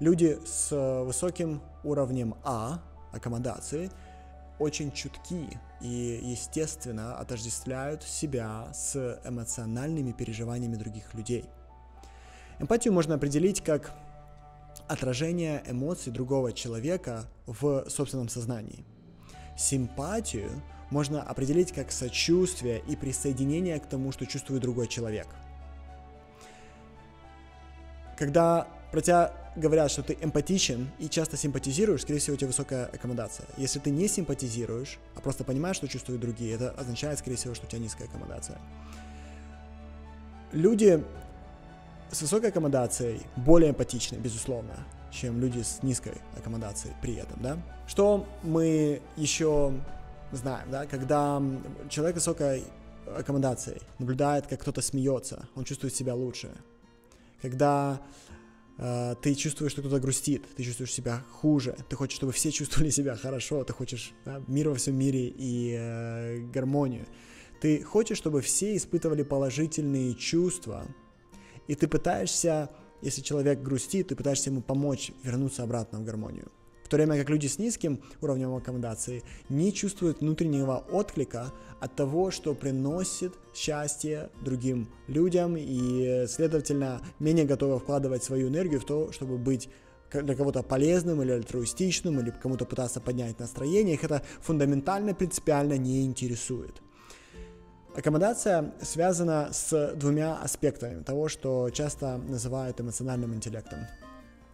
Люди с э, высоким уровнем А, аккомодации, очень чутки и, естественно, отождествляют себя с эмоциональными переживаниями других людей. Эмпатию можно определить как отражение эмоций другого человека в собственном сознании. Симпатию можно определить как сочувствие и присоединение к тому, что чувствует другой человек. Когда про тебя говорят, что ты эмпатичен и часто симпатизируешь, скорее всего, у тебя высокая аккомодация. Если ты не симпатизируешь, а просто понимаешь, что чувствуют другие, это означает, скорее всего, что у тебя низкая аккомодация. Люди с высокой аккомодацией более эмпатичны, безусловно, чем люди с низкой аккомодацией при этом, да? Что мы еще знаем, да? Когда человек высокой аккомодацией наблюдает, как кто-то смеется, он чувствует себя лучше. Когда ты чувствуешь, что кто-то грустит, ты чувствуешь себя хуже, ты хочешь, чтобы все чувствовали себя хорошо, ты хочешь да, мир во всем мире и э, гармонию. Ты хочешь, чтобы все испытывали положительные чувства, и ты пытаешься, если человек грустит, ты пытаешься ему помочь вернуться обратно в гармонию. То время как люди с низким уровнем аккомодации не чувствуют внутреннего отклика от того, что приносит счастье другим людям и, следовательно, менее готовы вкладывать свою энергию в то, чтобы быть для кого-то полезным или альтруистичным, или кому-то пытаться поднять настроение, их это фундаментально, принципиально не интересует. Аккомодация связана с двумя аспектами того, что часто называют эмоциональным интеллектом.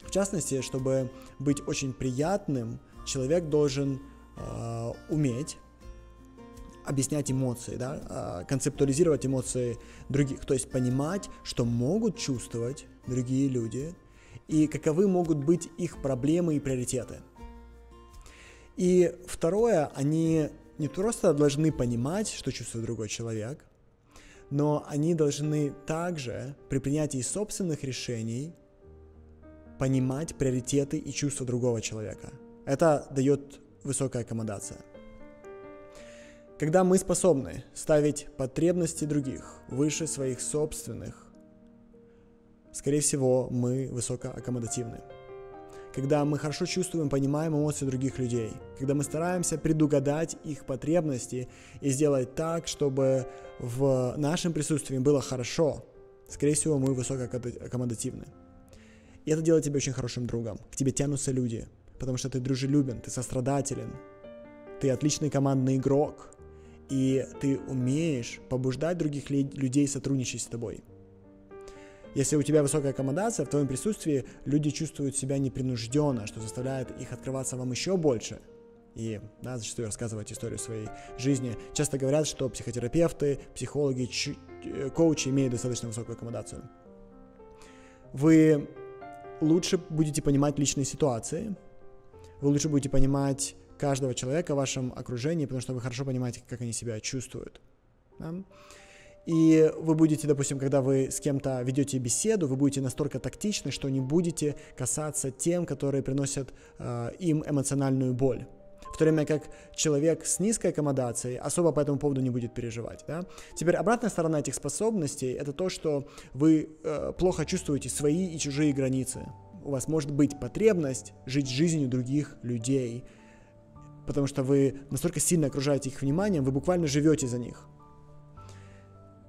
В частности, чтобы быть очень приятным, человек должен э, уметь объяснять эмоции, да, э, концептуализировать эмоции других, то есть понимать, что могут чувствовать другие люди и каковы могут быть их проблемы и приоритеты. И второе, они не просто должны понимать, что чувствует другой человек, но они должны также при принятии собственных решений понимать приоритеты и чувства другого человека. Это дает высокая аккомодация. Когда мы способны ставить потребности других выше своих собственных, скорее всего, мы высокоаккомодативны когда мы хорошо чувствуем, понимаем эмоции других людей, когда мы стараемся предугадать их потребности и сделать так, чтобы в нашем присутствии было хорошо, скорее всего, мы высокоаккомодативны. И это делает тебя очень хорошим другом. К тебе тянутся люди, потому что ты дружелюбен, ты сострадателен, ты отличный командный игрок, и ты умеешь побуждать других людей сотрудничать с тобой. Если у тебя высокая аккомодация, в твоем присутствии люди чувствуют себя непринужденно, что заставляет их открываться вам еще больше. И да, зачастую рассказывать историю своей жизни. Часто говорят, что психотерапевты, психологи, э, коучи имеют достаточно высокую аккомодацию. Вы лучше будете понимать личные ситуации, вы лучше будете понимать каждого человека в вашем окружении, потому что вы хорошо понимаете, как они себя чувствуют. Да? И вы будете, допустим, когда вы с кем-то ведете беседу, вы будете настолько тактичны, что не будете касаться тем, которые приносят э, им эмоциональную боль. В то время как человек с низкой аккомодацией особо по этому поводу не будет переживать. Да? Теперь обратная сторона этих способностей это то, что вы э, плохо чувствуете свои и чужие границы. У вас может быть потребность жить жизнью других людей, потому что вы настолько сильно окружаете их вниманием, вы буквально живете за них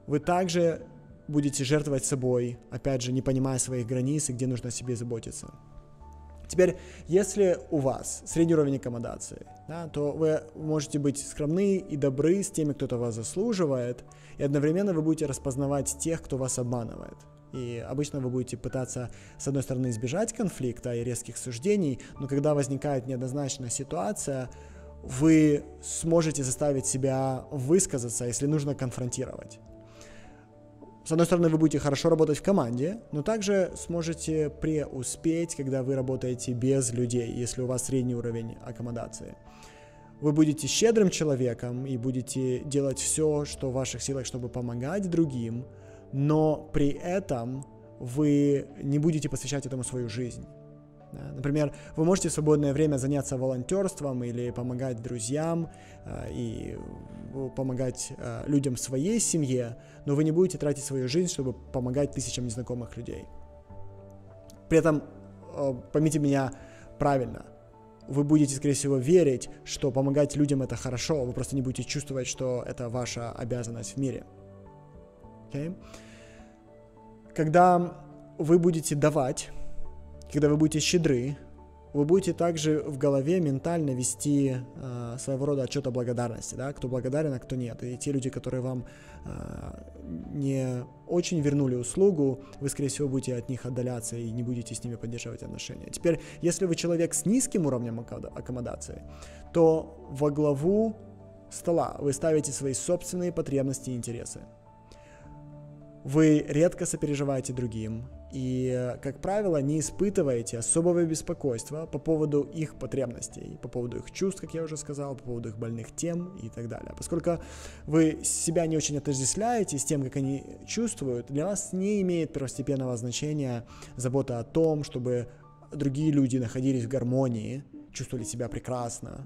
вы также будете жертвовать собой, опять же, не понимая своих границ и где нужно о себе заботиться. Теперь, если у вас средний уровень аккомодации, да, то вы можете быть скромны и добры с теми, кто-то вас заслуживает, и одновременно вы будете распознавать тех, кто вас обманывает. И обычно вы будете пытаться, с одной стороны, избежать конфликта и резких суждений, но когда возникает неоднозначная ситуация, вы сможете заставить себя высказаться, если нужно конфронтировать. С одной стороны, вы будете хорошо работать в команде, но также сможете преуспеть, когда вы работаете без людей, если у вас средний уровень аккомодации. Вы будете щедрым человеком и будете делать все, что в ваших силах, чтобы помогать другим, но при этом вы не будете посвящать этому свою жизнь. Например, вы можете в свободное время заняться волонтерством или помогать друзьям э, и помогать э, людям в своей семье, но вы не будете тратить свою жизнь, чтобы помогать тысячам незнакомых людей. При этом, э, поймите меня правильно, вы будете, скорее всего, верить, что помогать людям это хорошо, вы просто не будете чувствовать, что это ваша обязанность в мире. Okay? Когда вы будете давать когда вы будете щедры, вы будете также в голове ментально вести э, своего рода отчет о благодарности, да, кто благодарен, а кто нет. И те люди, которые вам э, не очень вернули услугу, вы, скорее всего, будете от них отдаляться и не будете с ними поддерживать отношения. Теперь, если вы человек с низким уровнем аккомодации, то во главу стола вы ставите свои собственные потребности и интересы. Вы редко сопереживаете другим, и, как правило, не испытываете особого беспокойства по поводу их потребностей, по поводу их чувств, как я уже сказал, по поводу их больных тем и так далее. Поскольку вы себя не очень отождествляете с тем, как они чувствуют, для вас не имеет первостепенного значения забота о том, чтобы другие люди находились в гармонии, чувствовали себя прекрасно.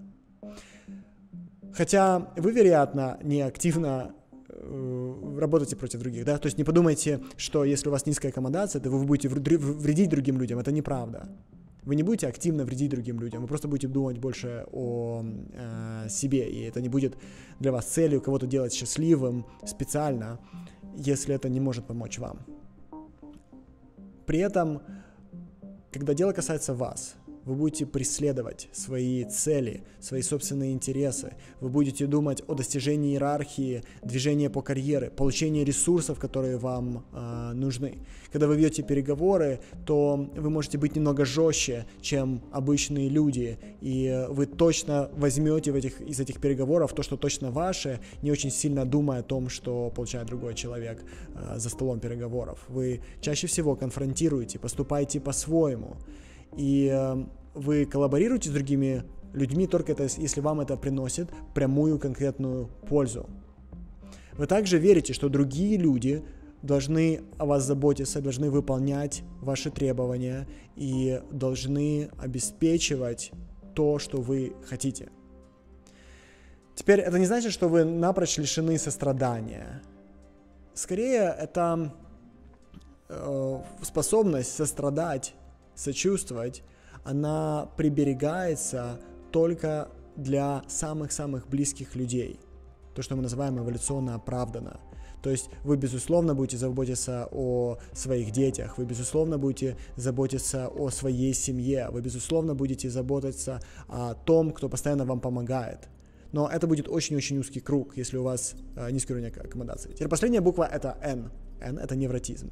Хотя вы, вероятно, не активно Э, работайте против других, да, то есть не подумайте, что если у вас низкая аккомодация, то вы будете вредить другим людям, это неправда. Вы не будете активно вредить другим людям, вы просто будете думать больше о э, себе, и это не будет для вас целью кого-то делать счастливым специально, если это не может помочь вам. При этом, когда дело касается вас, вы будете преследовать свои цели, свои собственные интересы, вы будете думать о достижении иерархии, движении по карьере, получении ресурсов, которые вам э, нужны. Когда вы ведете переговоры, то вы можете быть немного жестче, чем обычные люди, и вы точно возьмете в этих, из этих переговоров то, что точно ваше, не очень сильно думая о том, что получает другой человек э, за столом переговоров. Вы чаще всего конфронтируете, поступаете по-своему и э, вы коллаборируете с другими людьми только это, если вам это приносит прямую конкретную пользу. Вы также верите, что другие люди должны о вас заботиться, должны выполнять ваши требования и должны обеспечивать то, что вы хотите. Теперь это не значит, что вы напрочь лишены сострадания. Скорее, это э, способность сострадать сочувствовать, она приберегается только для самых-самых близких людей. То, что мы называем эволюционно оправданно. То есть вы, безусловно, будете заботиться о своих детях, вы, безусловно, будете заботиться о своей семье, вы, безусловно, будете заботиться о том, кто постоянно вам помогает. Но это будет очень-очень узкий круг, если у вас э, низкий уровень аккомодации. Теперь последняя буква это N. N это невротизм.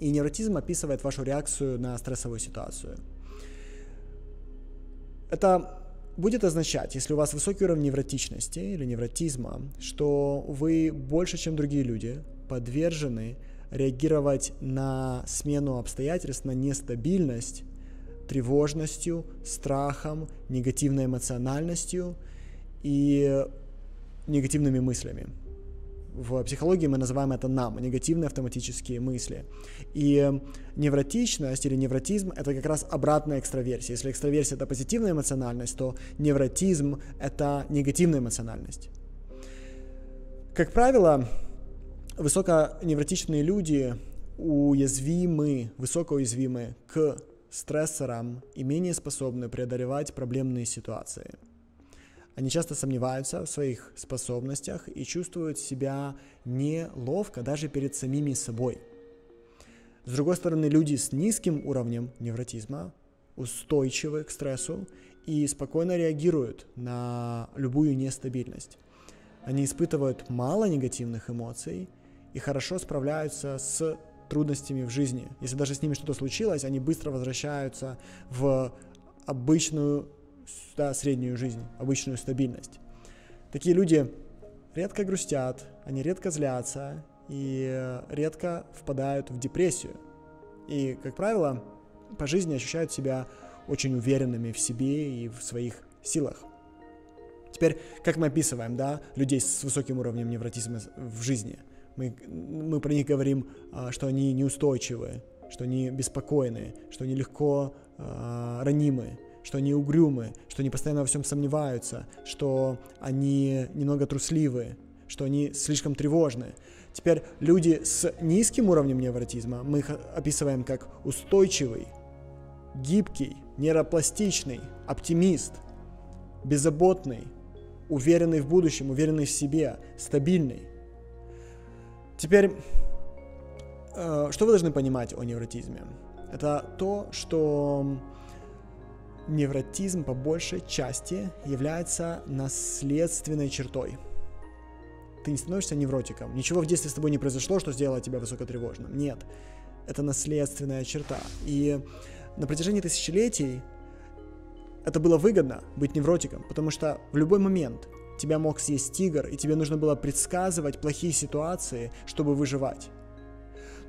И невротизм описывает вашу реакцию на стрессовую ситуацию. Это будет означать, если у вас высокий уровень невротичности или невротизма, что вы больше, чем другие люди, подвержены реагировать на смену обстоятельств, на нестабильность тревожностью, страхом, негативной эмоциональностью и негативными мыслями в психологии мы называем это нам, негативные автоматические мысли. И невротичность или невротизм — это как раз обратная экстраверсия. Если экстраверсия — это позитивная эмоциональность, то невротизм — это негативная эмоциональность. Как правило, высоконевротичные люди уязвимы, высокоуязвимы к стрессорам и менее способны преодолевать проблемные ситуации — они часто сомневаются в своих способностях и чувствуют себя неловко даже перед самими собой. С другой стороны, люди с низким уровнем невротизма устойчивы к стрессу и спокойно реагируют на любую нестабильность. Они испытывают мало негативных эмоций и хорошо справляются с трудностями в жизни. Если даже с ними что-то случилось, они быстро возвращаются в обычную да, среднюю жизнь, обычную стабильность. Такие люди редко грустят, они редко злятся и редко впадают в депрессию. И, как правило, по жизни ощущают себя очень уверенными в себе и в своих силах. Теперь, как мы описываем, да, людей с высоким уровнем невротизма в жизни? Мы, мы про них говорим, а, что они неустойчивые, что они беспокойные, что они легко э, ранимы, что они угрюмы, что они постоянно во всем сомневаются, что они немного трусливы, что они слишком тревожны. Теперь люди с низким уровнем невротизма мы их описываем как устойчивый, гибкий, нейропластичный, оптимист, беззаботный, уверенный в будущем, уверенный в себе, стабильный. Теперь, э, что вы должны понимать о невротизме? Это то, что невротизм по большей части является наследственной чертой. Ты не становишься невротиком. Ничего в детстве с тобой не произошло, что сделало тебя высокотревожным. Нет. Это наследственная черта. И на протяжении тысячелетий это было выгодно быть невротиком, потому что в любой момент тебя мог съесть тигр, и тебе нужно было предсказывать плохие ситуации, чтобы выживать.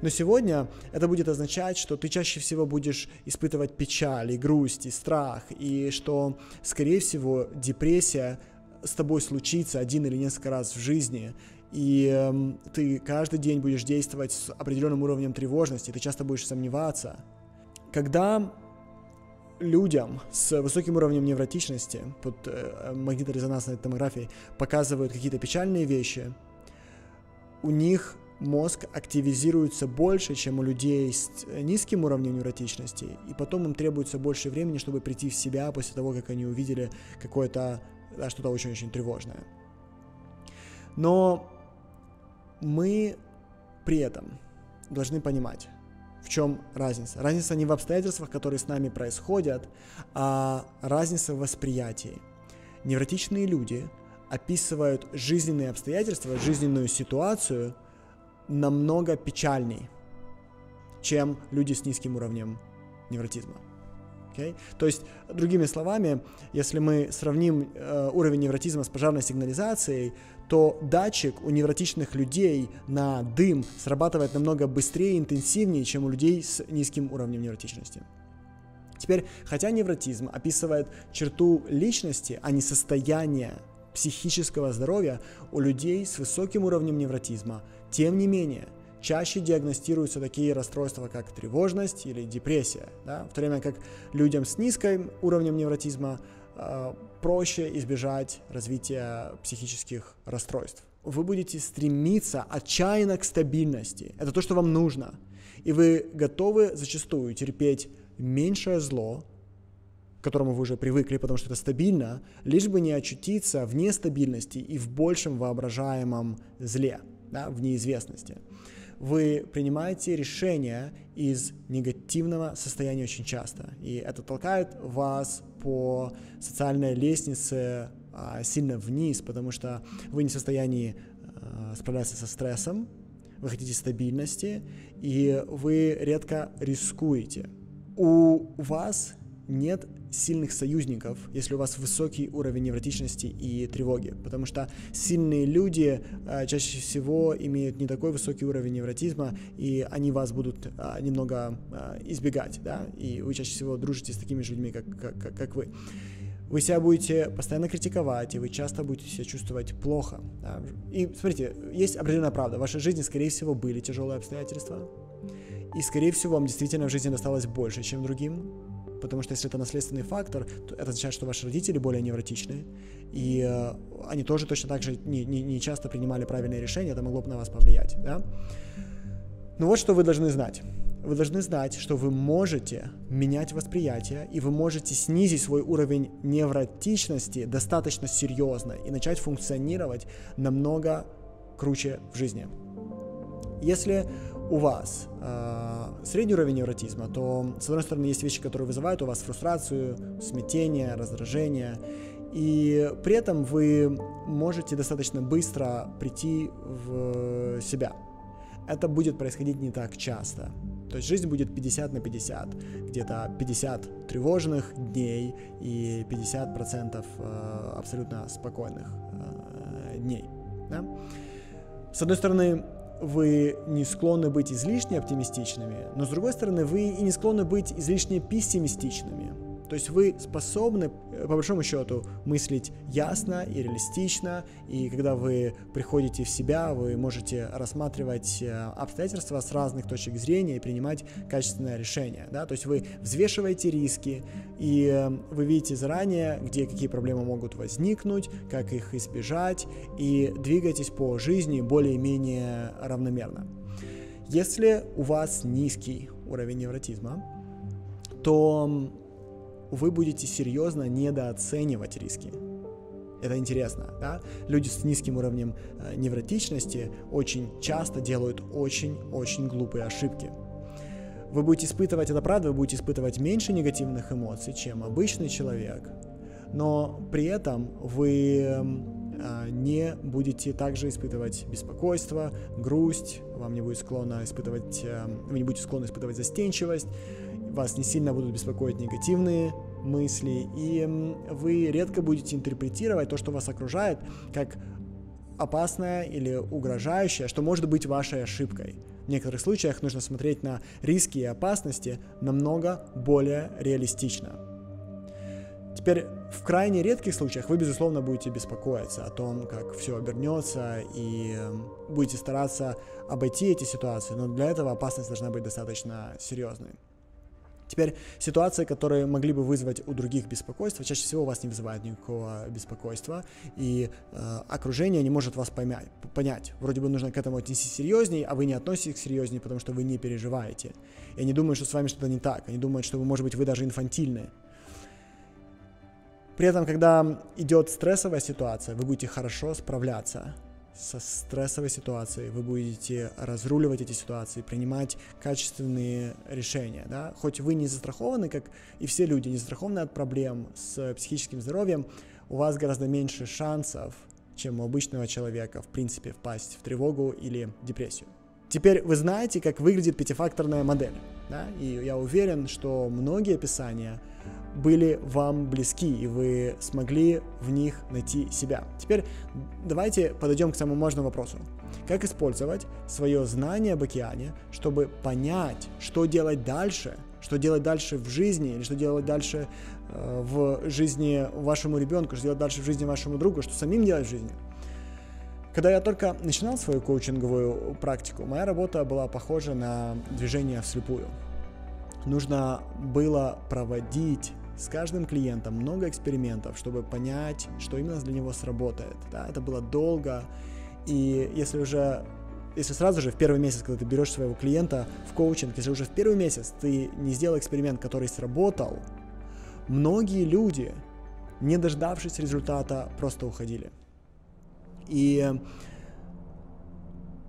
Но сегодня это будет означать, что ты чаще всего будешь испытывать печаль и грусть, и страх, и что, скорее всего, депрессия с тобой случится один или несколько раз в жизни, и э, ты каждый день будешь действовать с определенным уровнем тревожности, ты часто будешь сомневаться. Когда людям с высоким уровнем невротичности под э, магниторезонансной томографией показывают какие-то печальные вещи, у них мозг активизируется больше, чем у людей с низким уровнем невротичности, и потом им требуется больше времени, чтобы прийти в себя после того, как они увидели какое-то да, что-то очень-очень тревожное. Но мы при этом должны понимать, в чем разница. Разница не в обстоятельствах, которые с нами происходят, а разница в восприятии. Невротичные люди описывают жизненные обстоятельства, жизненную ситуацию – намного печальней, чем люди с низким уровнем невротизма. Okay? То есть, другими словами, если мы сравним э, уровень невротизма с пожарной сигнализацией, то датчик у невротичных людей на дым срабатывает намного быстрее и интенсивнее, чем у людей с низким уровнем невротичности. Теперь, хотя невротизм описывает черту личности, а не состояние психического здоровья у людей с высоким уровнем невротизма тем не менее, чаще диагностируются такие расстройства, как тревожность или депрессия, да? в то время как людям с низким уровнем невротизма э, проще избежать развития психических расстройств. Вы будете стремиться отчаянно к стабильности. Это то, что вам нужно. И вы готовы зачастую терпеть меньшее зло, к которому вы уже привыкли, потому что это стабильно, лишь бы не очутиться в нестабильности и в большем воображаемом зле да, в неизвестности. Вы принимаете решения из негативного состояния очень часто, и это толкает вас по социальной лестнице а, сильно вниз, потому что вы не в состоянии а, справляться со стрессом, вы хотите стабильности, и вы редко рискуете. У вас нет сильных союзников, если у вас высокий уровень невротичности и тревоги, потому что сильные люди э, чаще всего имеют не такой высокий уровень невротизма, и они вас будут э, немного э, избегать, да, и вы чаще всего дружите с такими же людьми, как, как, как вы. Вы себя будете постоянно критиковать, и вы часто будете себя чувствовать плохо. Да? И смотрите, есть определенная правда. В вашей жизни, скорее всего, были тяжелые обстоятельства, и, скорее всего, вам действительно в жизни досталось больше, чем другим потому что если это наследственный фактор, то это означает, что ваши родители более невротичные, и э, они тоже точно так же не, не, не часто принимали правильные решения, это могло бы на вас повлиять, да? Ну вот что вы должны знать. Вы должны знать, что вы можете менять восприятие, и вы можете снизить свой уровень невротичности достаточно серьезно и начать функционировать намного круче в жизни. Если у вас э, средний уровень невротизма, то, с одной стороны, есть вещи, которые вызывают у вас фрустрацию, смятение, раздражение, и при этом вы можете достаточно быстро прийти в себя. Это будет происходить не так часто. То есть жизнь будет 50 на 50, где-то 50 тревожных дней и 50% э, абсолютно спокойных э, дней. Да? С одной стороны, вы не склонны быть излишне оптимистичными, но с другой стороны, вы и не склонны быть излишне пессимистичными. То есть вы способны, э, по большому счету, мыслить ясно и реалистично, и когда вы приходите в себя, вы можете рассматривать э, обстоятельства с разных точек зрения и принимать качественное решение. Да? То есть вы взвешиваете риски, и э, вы видите заранее, где какие проблемы могут возникнуть, как их избежать, и двигаетесь по жизни более-менее равномерно. Если у вас низкий уровень невротизма, то вы будете серьезно недооценивать риски. Это интересно, да? Люди с низким уровнем э, невротичности очень часто делают очень-очень глупые ошибки. Вы будете испытывать, это правда, вы будете испытывать меньше негативных эмоций, чем обычный человек, но при этом вы э, не будете также испытывать беспокойство, грусть, вам не будет склонно испытывать, э, вы не будете склонны испытывать застенчивость, вас не сильно будут беспокоить негативные мысли, и вы редко будете интерпретировать то, что вас окружает, как опасное или угрожающее, что может быть вашей ошибкой. В некоторых случаях нужно смотреть на риски и опасности намного более реалистично. Теперь, в крайне редких случаях вы, безусловно, будете беспокоиться о том, как все обернется, и будете стараться обойти эти ситуации, но для этого опасность должна быть достаточно серьезной. Теперь ситуации, которые могли бы вызвать у других беспокойство, чаще всего у вас не вызывают никакого беспокойства, и э, окружение не может вас поймать, понять. Вроде бы нужно к этому отнестись серьезнее, а вы не относитесь к серьезнее, потому что вы не переживаете. И они думают, что с вами что-то не так. Они думают, что, может быть, вы даже инфантильны. При этом, когда идет стрессовая ситуация, вы будете хорошо справляться со стрессовой ситуацией, вы будете разруливать эти ситуации, принимать качественные решения. Да? Хоть вы не застрахованы, как и все люди, не застрахованы от проблем с психическим здоровьем, у вас гораздо меньше шансов, чем у обычного человека, в принципе, впасть в тревогу или депрессию. Теперь вы знаете, как выглядит пятифакторная модель. Да? И я уверен, что многие описания были вам близки, и вы смогли в них найти себя. Теперь давайте подойдем к самому важному вопросу. Как использовать свое знание об океане, чтобы понять, что делать дальше, что делать дальше в жизни, или что делать дальше э, в жизни вашему ребенку, что делать дальше в жизни вашему другу, что самим делать в жизни. Когда я только начинал свою коучинговую практику, моя работа была похожа на движение вслепую. Нужно было проводить с каждым клиентом много экспериментов, чтобы понять, что именно для него сработает. Да, это было долго, и если уже если сразу же в первый месяц, когда ты берешь своего клиента в коучинг, если уже в первый месяц ты не сделал эксперимент, который сработал, многие люди, не дождавшись результата, просто уходили. И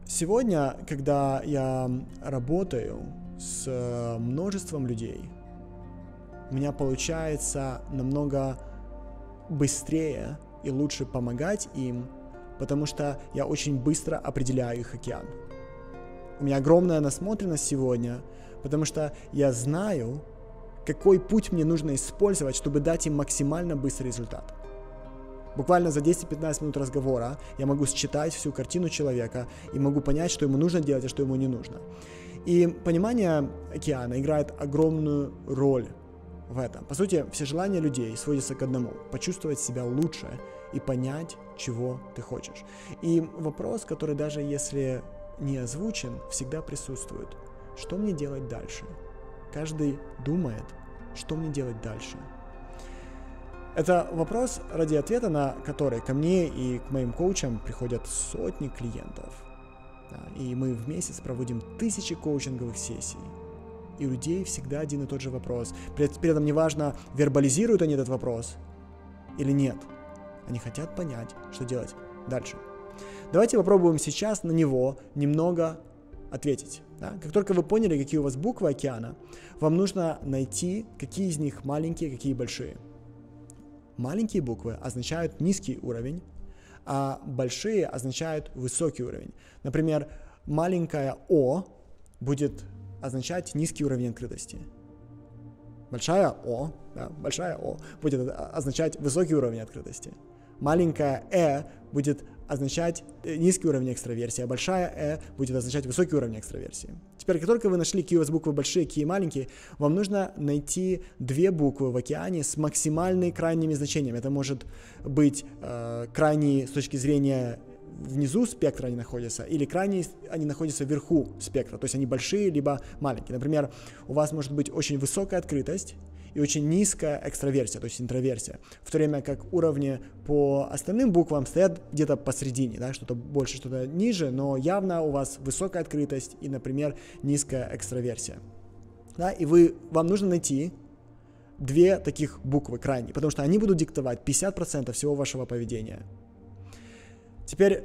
сегодня, когда я работаю с множеством людей, у меня получается намного быстрее и лучше помогать им, потому что я очень быстро определяю их океан. У меня огромная насмотренность сегодня, потому что я знаю, какой путь мне нужно использовать, чтобы дать им максимально быстрый результат. Буквально за 10-15 минут разговора я могу считать всю картину человека и могу понять, что ему нужно делать, а что ему не нужно. И понимание океана играет огромную роль в этом. По сути, все желания людей сводятся к одному – почувствовать себя лучше и понять, чего ты хочешь. И вопрос, который даже если не озвучен, всегда присутствует. Что мне делать дальше? Каждый думает, что мне делать дальше. Это вопрос, ради ответа на который ко мне и к моим коучам приходят сотни клиентов. И мы в месяц проводим тысячи коучинговых сессий и у людей всегда один и тот же вопрос. При, при этом неважно, вербализируют они этот вопрос или нет. Они хотят понять, что делать дальше. Давайте попробуем сейчас на него немного ответить. Да? Как только вы поняли, какие у вас буквы океана, вам нужно найти, какие из них маленькие, какие большие. Маленькие буквы означают низкий уровень, а большие означают высокий уровень. Например, маленькая О будет означать низкий уровень открытости. Большая О, да, большая О будет означать высокий уровень открытости. Маленькая Э будет означать э, низкий уровень экстраверсии, а большая Э будет означать высокий уровень экстраверсии. Теперь, как только вы нашли, какие у вас буквы большие, какие маленькие, вам нужно найти две буквы в океане с максимальными крайними значениями. Это может быть э, крайний с точки зрения внизу спектра они находятся, или крайне они находятся вверху спектра, то есть они большие либо маленькие. Например, у вас может быть очень высокая открытость и очень низкая экстраверсия, то есть интроверсия, в то время как уровни по остальным буквам стоят где-то посередине, да, что-то больше, что-то ниже, но явно у вас высокая открытость и, например, низкая экстраверсия. Да, и вы, вам нужно найти две таких буквы крайние, потому что они будут диктовать 50% всего вашего поведения. Теперь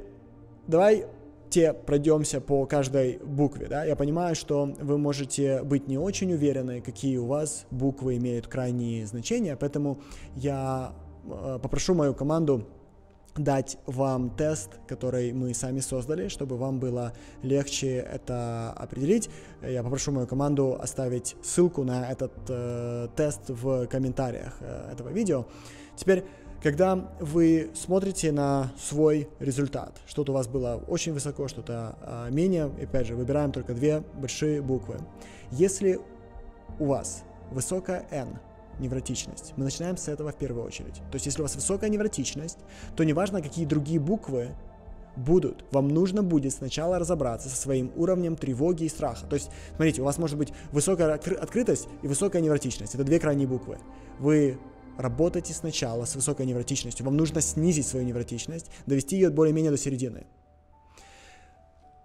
давайте пройдемся по каждой букве. Да? Я понимаю, что вы можете быть не очень уверены, какие у вас буквы имеют крайние значения, поэтому я э, попрошу мою команду дать вам тест, который мы сами создали, чтобы вам было легче это определить. Я попрошу мою команду оставить ссылку на этот э, тест в комментариях э, этого видео. Теперь когда вы смотрите на свой результат, что-то у вас было очень высоко, что-то а, менее, опять же, выбираем только две большие буквы. Если у вас высокая N, невротичность, мы начинаем с этого в первую очередь. То есть, если у вас высокая невротичность, то неважно, какие другие буквы будут. Вам нужно будет сначала разобраться со своим уровнем тревоги и страха. То есть, смотрите, у вас может быть высокая открытость и высокая невротичность. Это две крайние буквы. Вы работаете сначала с высокой невротичностью. Вам нужно снизить свою невротичность, довести ее более-менее до середины.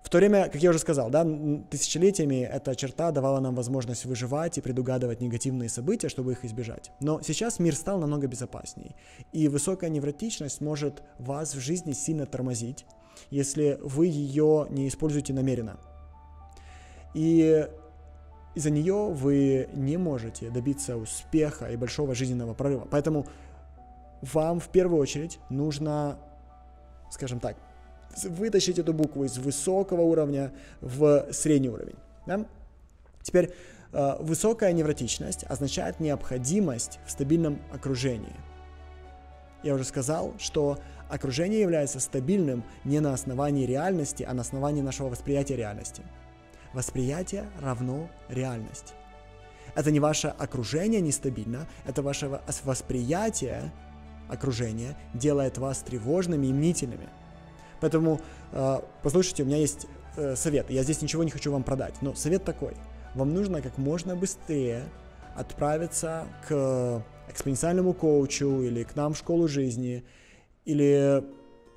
В то время, как я уже сказал, да, тысячелетиями эта черта давала нам возможность выживать и предугадывать негативные события, чтобы их избежать. Но сейчас мир стал намного безопасней, и высокая невротичность может вас в жизни сильно тормозить, если вы ее не используете намеренно. И из-за нее вы не можете добиться успеха и большого жизненного прорыва. Поэтому вам в первую очередь нужно, скажем так, вытащить эту букву из высокого уровня в средний уровень. Да? Теперь э, высокая невротичность означает необходимость в стабильном окружении. Я уже сказал, что окружение является стабильным не на основании реальности, а на основании нашего восприятия реальности. Восприятие равно реальность. Это не ваше окружение нестабильно, это ваше восприятие окружения делает вас тревожными и мнительными – Поэтому э, послушайте, у меня есть э, совет. Я здесь ничего не хочу вам продать, но совет такой. Вам нужно как можно быстрее отправиться к экспоненциальному коучу или к нам в школу жизни, или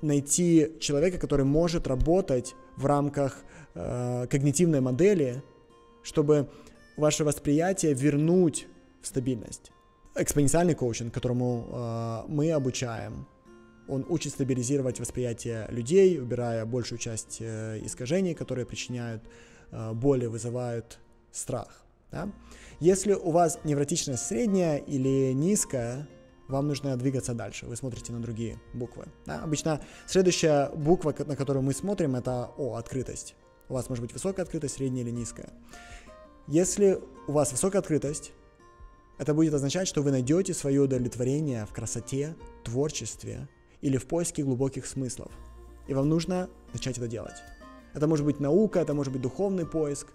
найти человека, который может работать в рамках э, когнитивной модели, чтобы ваше восприятие вернуть в стабильность. Экспоненциальный коучинг, которому э, мы обучаем, он учит стабилизировать восприятие людей, убирая большую часть э, искажений, которые причиняют э, боль и вызывают страх. Да? Если у вас невротичность средняя или низкая, вам нужно двигаться дальше. Вы смотрите на другие буквы. Да? Обычно следующая буква, на которую мы смотрим, это О, открытость. У вас может быть высокая открытость, средняя или низкая. Если у вас высокая открытость, это будет означать, что вы найдете свое удовлетворение в красоте, творчестве, или в поиске глубоких смыслов. И вам нужно начать это делать. Это может быть наука, это может быть духовный поиск.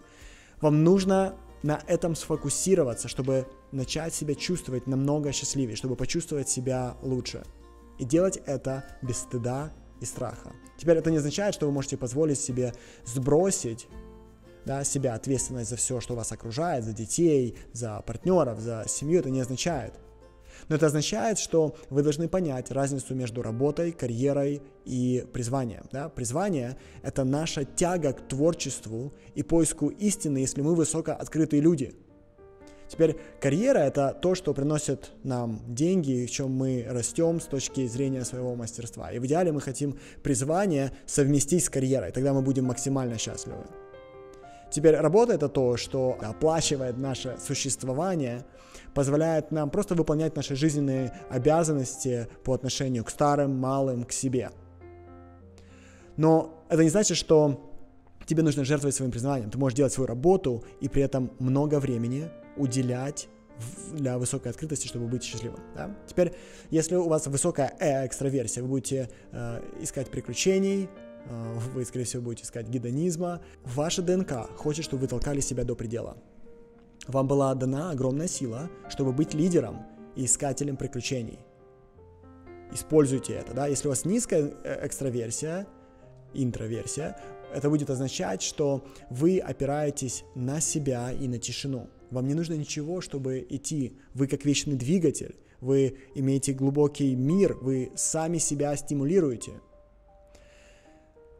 Вам нужно на этом сфокусироваться, чтобы начать себя чувствовать намного счастливее, чтобы почувствовать себя лучше. И делать это без стыда и страха. Теперь это не означает, что вы можете позволить себе сбросить да, себя ответственность за все, что вас окружает, за детей, за партнеров, за семью. Это не означает. Но это означает, что вы должны понять разницу между работой, карьерой и призванием. Да? Призвание — это наша тяга к творчеству и поиску истины, если мы высоко открытые люди. Теперь карьера — это то, что приносит нам деньги, в чем мы растем с точки зрения своего мастерства. И в идеале мы хотим призвание совместить с карьерой, тогда мы будем максимально счастливы. Теперь работа — это то, что оплачивает наше существование — позволяет нам просто выполнять наши жизненные обязанности по отношению к старым, малым, к себе. Но это не значит, что тебе нужно жертвовать своим признанием. Ты можешь делать свою работу и при этом много времени уделять для высокой открытости, чтобы быть счастливым. Да? Теперь, если у вас высокая экстраверсия, вы будете э, искать приключений, э, вы, скорее всего, будете искать гедонизма. Ваша ДНК хочет, чтобы вы толкали себя до предела. Вам была дана огромная сила, чтобы быть лидером и искателем приключений. Используйте это, да. Если у вас низкая э, экстраверсия, интроверсия, это будет означать, что вы опираетесь на себя и на тишину. Вам не нужно ничего, чтобы идти. Вы как вечный двигатель, вы имеете глубокий мир, вы сами себя стимулируете.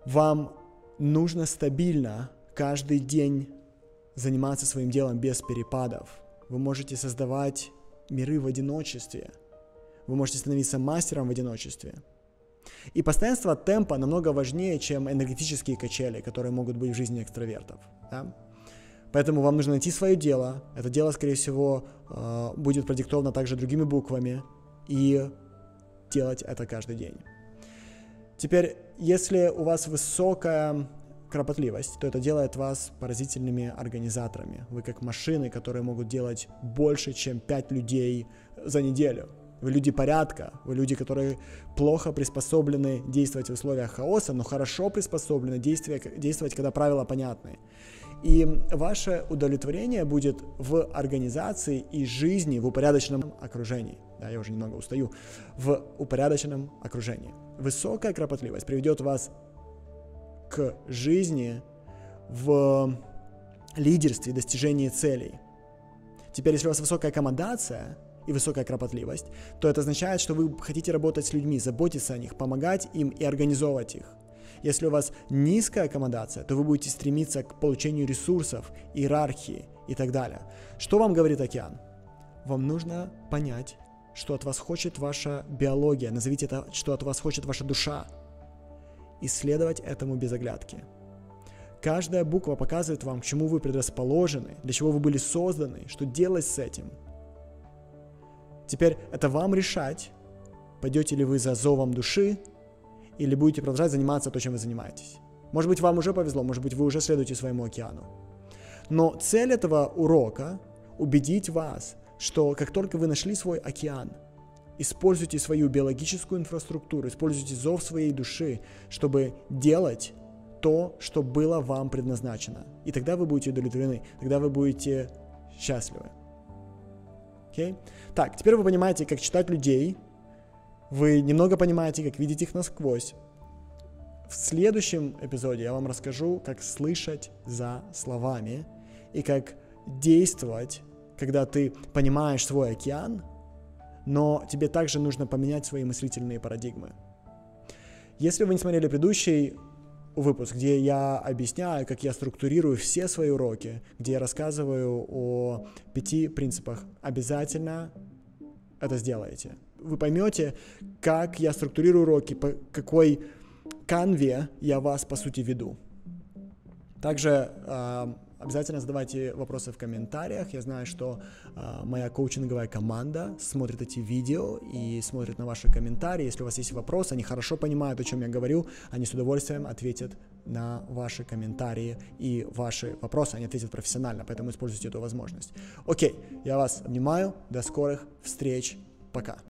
Вам нужно стабильно каждый день заниматься своим делом без перепадов. Вы можете создавать миры в одиночестве. Вы можете становиться мастером в одиночестве. И постоянство темпа намного важнее, чем энергетические качели, которые могут быть в жизни экстравертов. Да? Поэтому вам нужно найти свое дело. Это дело, скорее всего, э, будет продиктовано также другими буквами. И делать это каждый день. Теперь, если у вас высокая кропотливость, то это делает вас поразительными организаторами. Вы как машины, которые могут делать больше, чем 5 людей за неделю. Вы люди порядка, вы люди, которые плохо приспособлены действовать в условиях хаоса, но хорошо приспособлены действовать, действовать когда правила понятны. И ваше удовлетворение будет в организации и жизни в упорядоченном окружении. Да, я уже немного устаю. В упорядоченном окружении. Высокая кропотливость приведет вас к жизни в лидерстве, достижении целей. Теперь, если у вас высокая аккомодация и высокая кропотливость, то это означает, что вы хотите работать с людьми, заботиться о них, помогать им и организовывать их. Если у вас низкая аккомодация, то вы будете стремиться к получению ресурсов, иерархии и так далее. Что вам говорит океан? Вам нужно понять, что от вас хочет ваша биология, назовите это, что от вас хочет ваша душа. Исследовать этому без оглядки. Каждая буква показывает вам, к чему вы предрасположены, для чего вы были созданы, что делать с этим. Теперь это вам решать, пойдете ли вы за зовом души или будете продолжать заниматься то, чем вы занимаетесь. Может быть, вам уже повезло, может быть, вы уже следуете своему океану. Но цель этого урока – убедить вас, что как только вы нашли свой океан, используйте свою биологическую инфраструктуру, используйте зов своей души, чтобы делать то, что было вам предназначено. И тогда вы будете удовлетворены, тогда вы будете счастливы. Okay? Так, теперь вы понимаете, как читать людей, вы немного понимаете, как видеть их насквозь. В следующем эпизоде я вам расскажу, как слышать за словами и как действовать, когда ты понимаешь свой океан, но тебе также нужно поменять свои мыслительные парадигмы. Если вы не смотрели предыдущий выпуск, где я объясняю, как я структурирую все свои уроки, где я рассказываю о пяти принципах, обязательно это сделаете. Вы поймете, как я структурирую уроки, по какой канве я вас, по сути, веду. Также э, Обязательно задавайте вопросы в комментариях. Я знаю, что э, моя коучинговая команда смотрит эти видео и смотрит на ваши комментарии. Если у вас есть вопросы, они хорошо понимают, о чем я говорю, они с удовольствием ответят на ваши комментарии и ваши вопросы. Они ответят профессионально, поэтому используйте эту возможность. Окей, я вас обнимаю. До скорых встреч. Пока.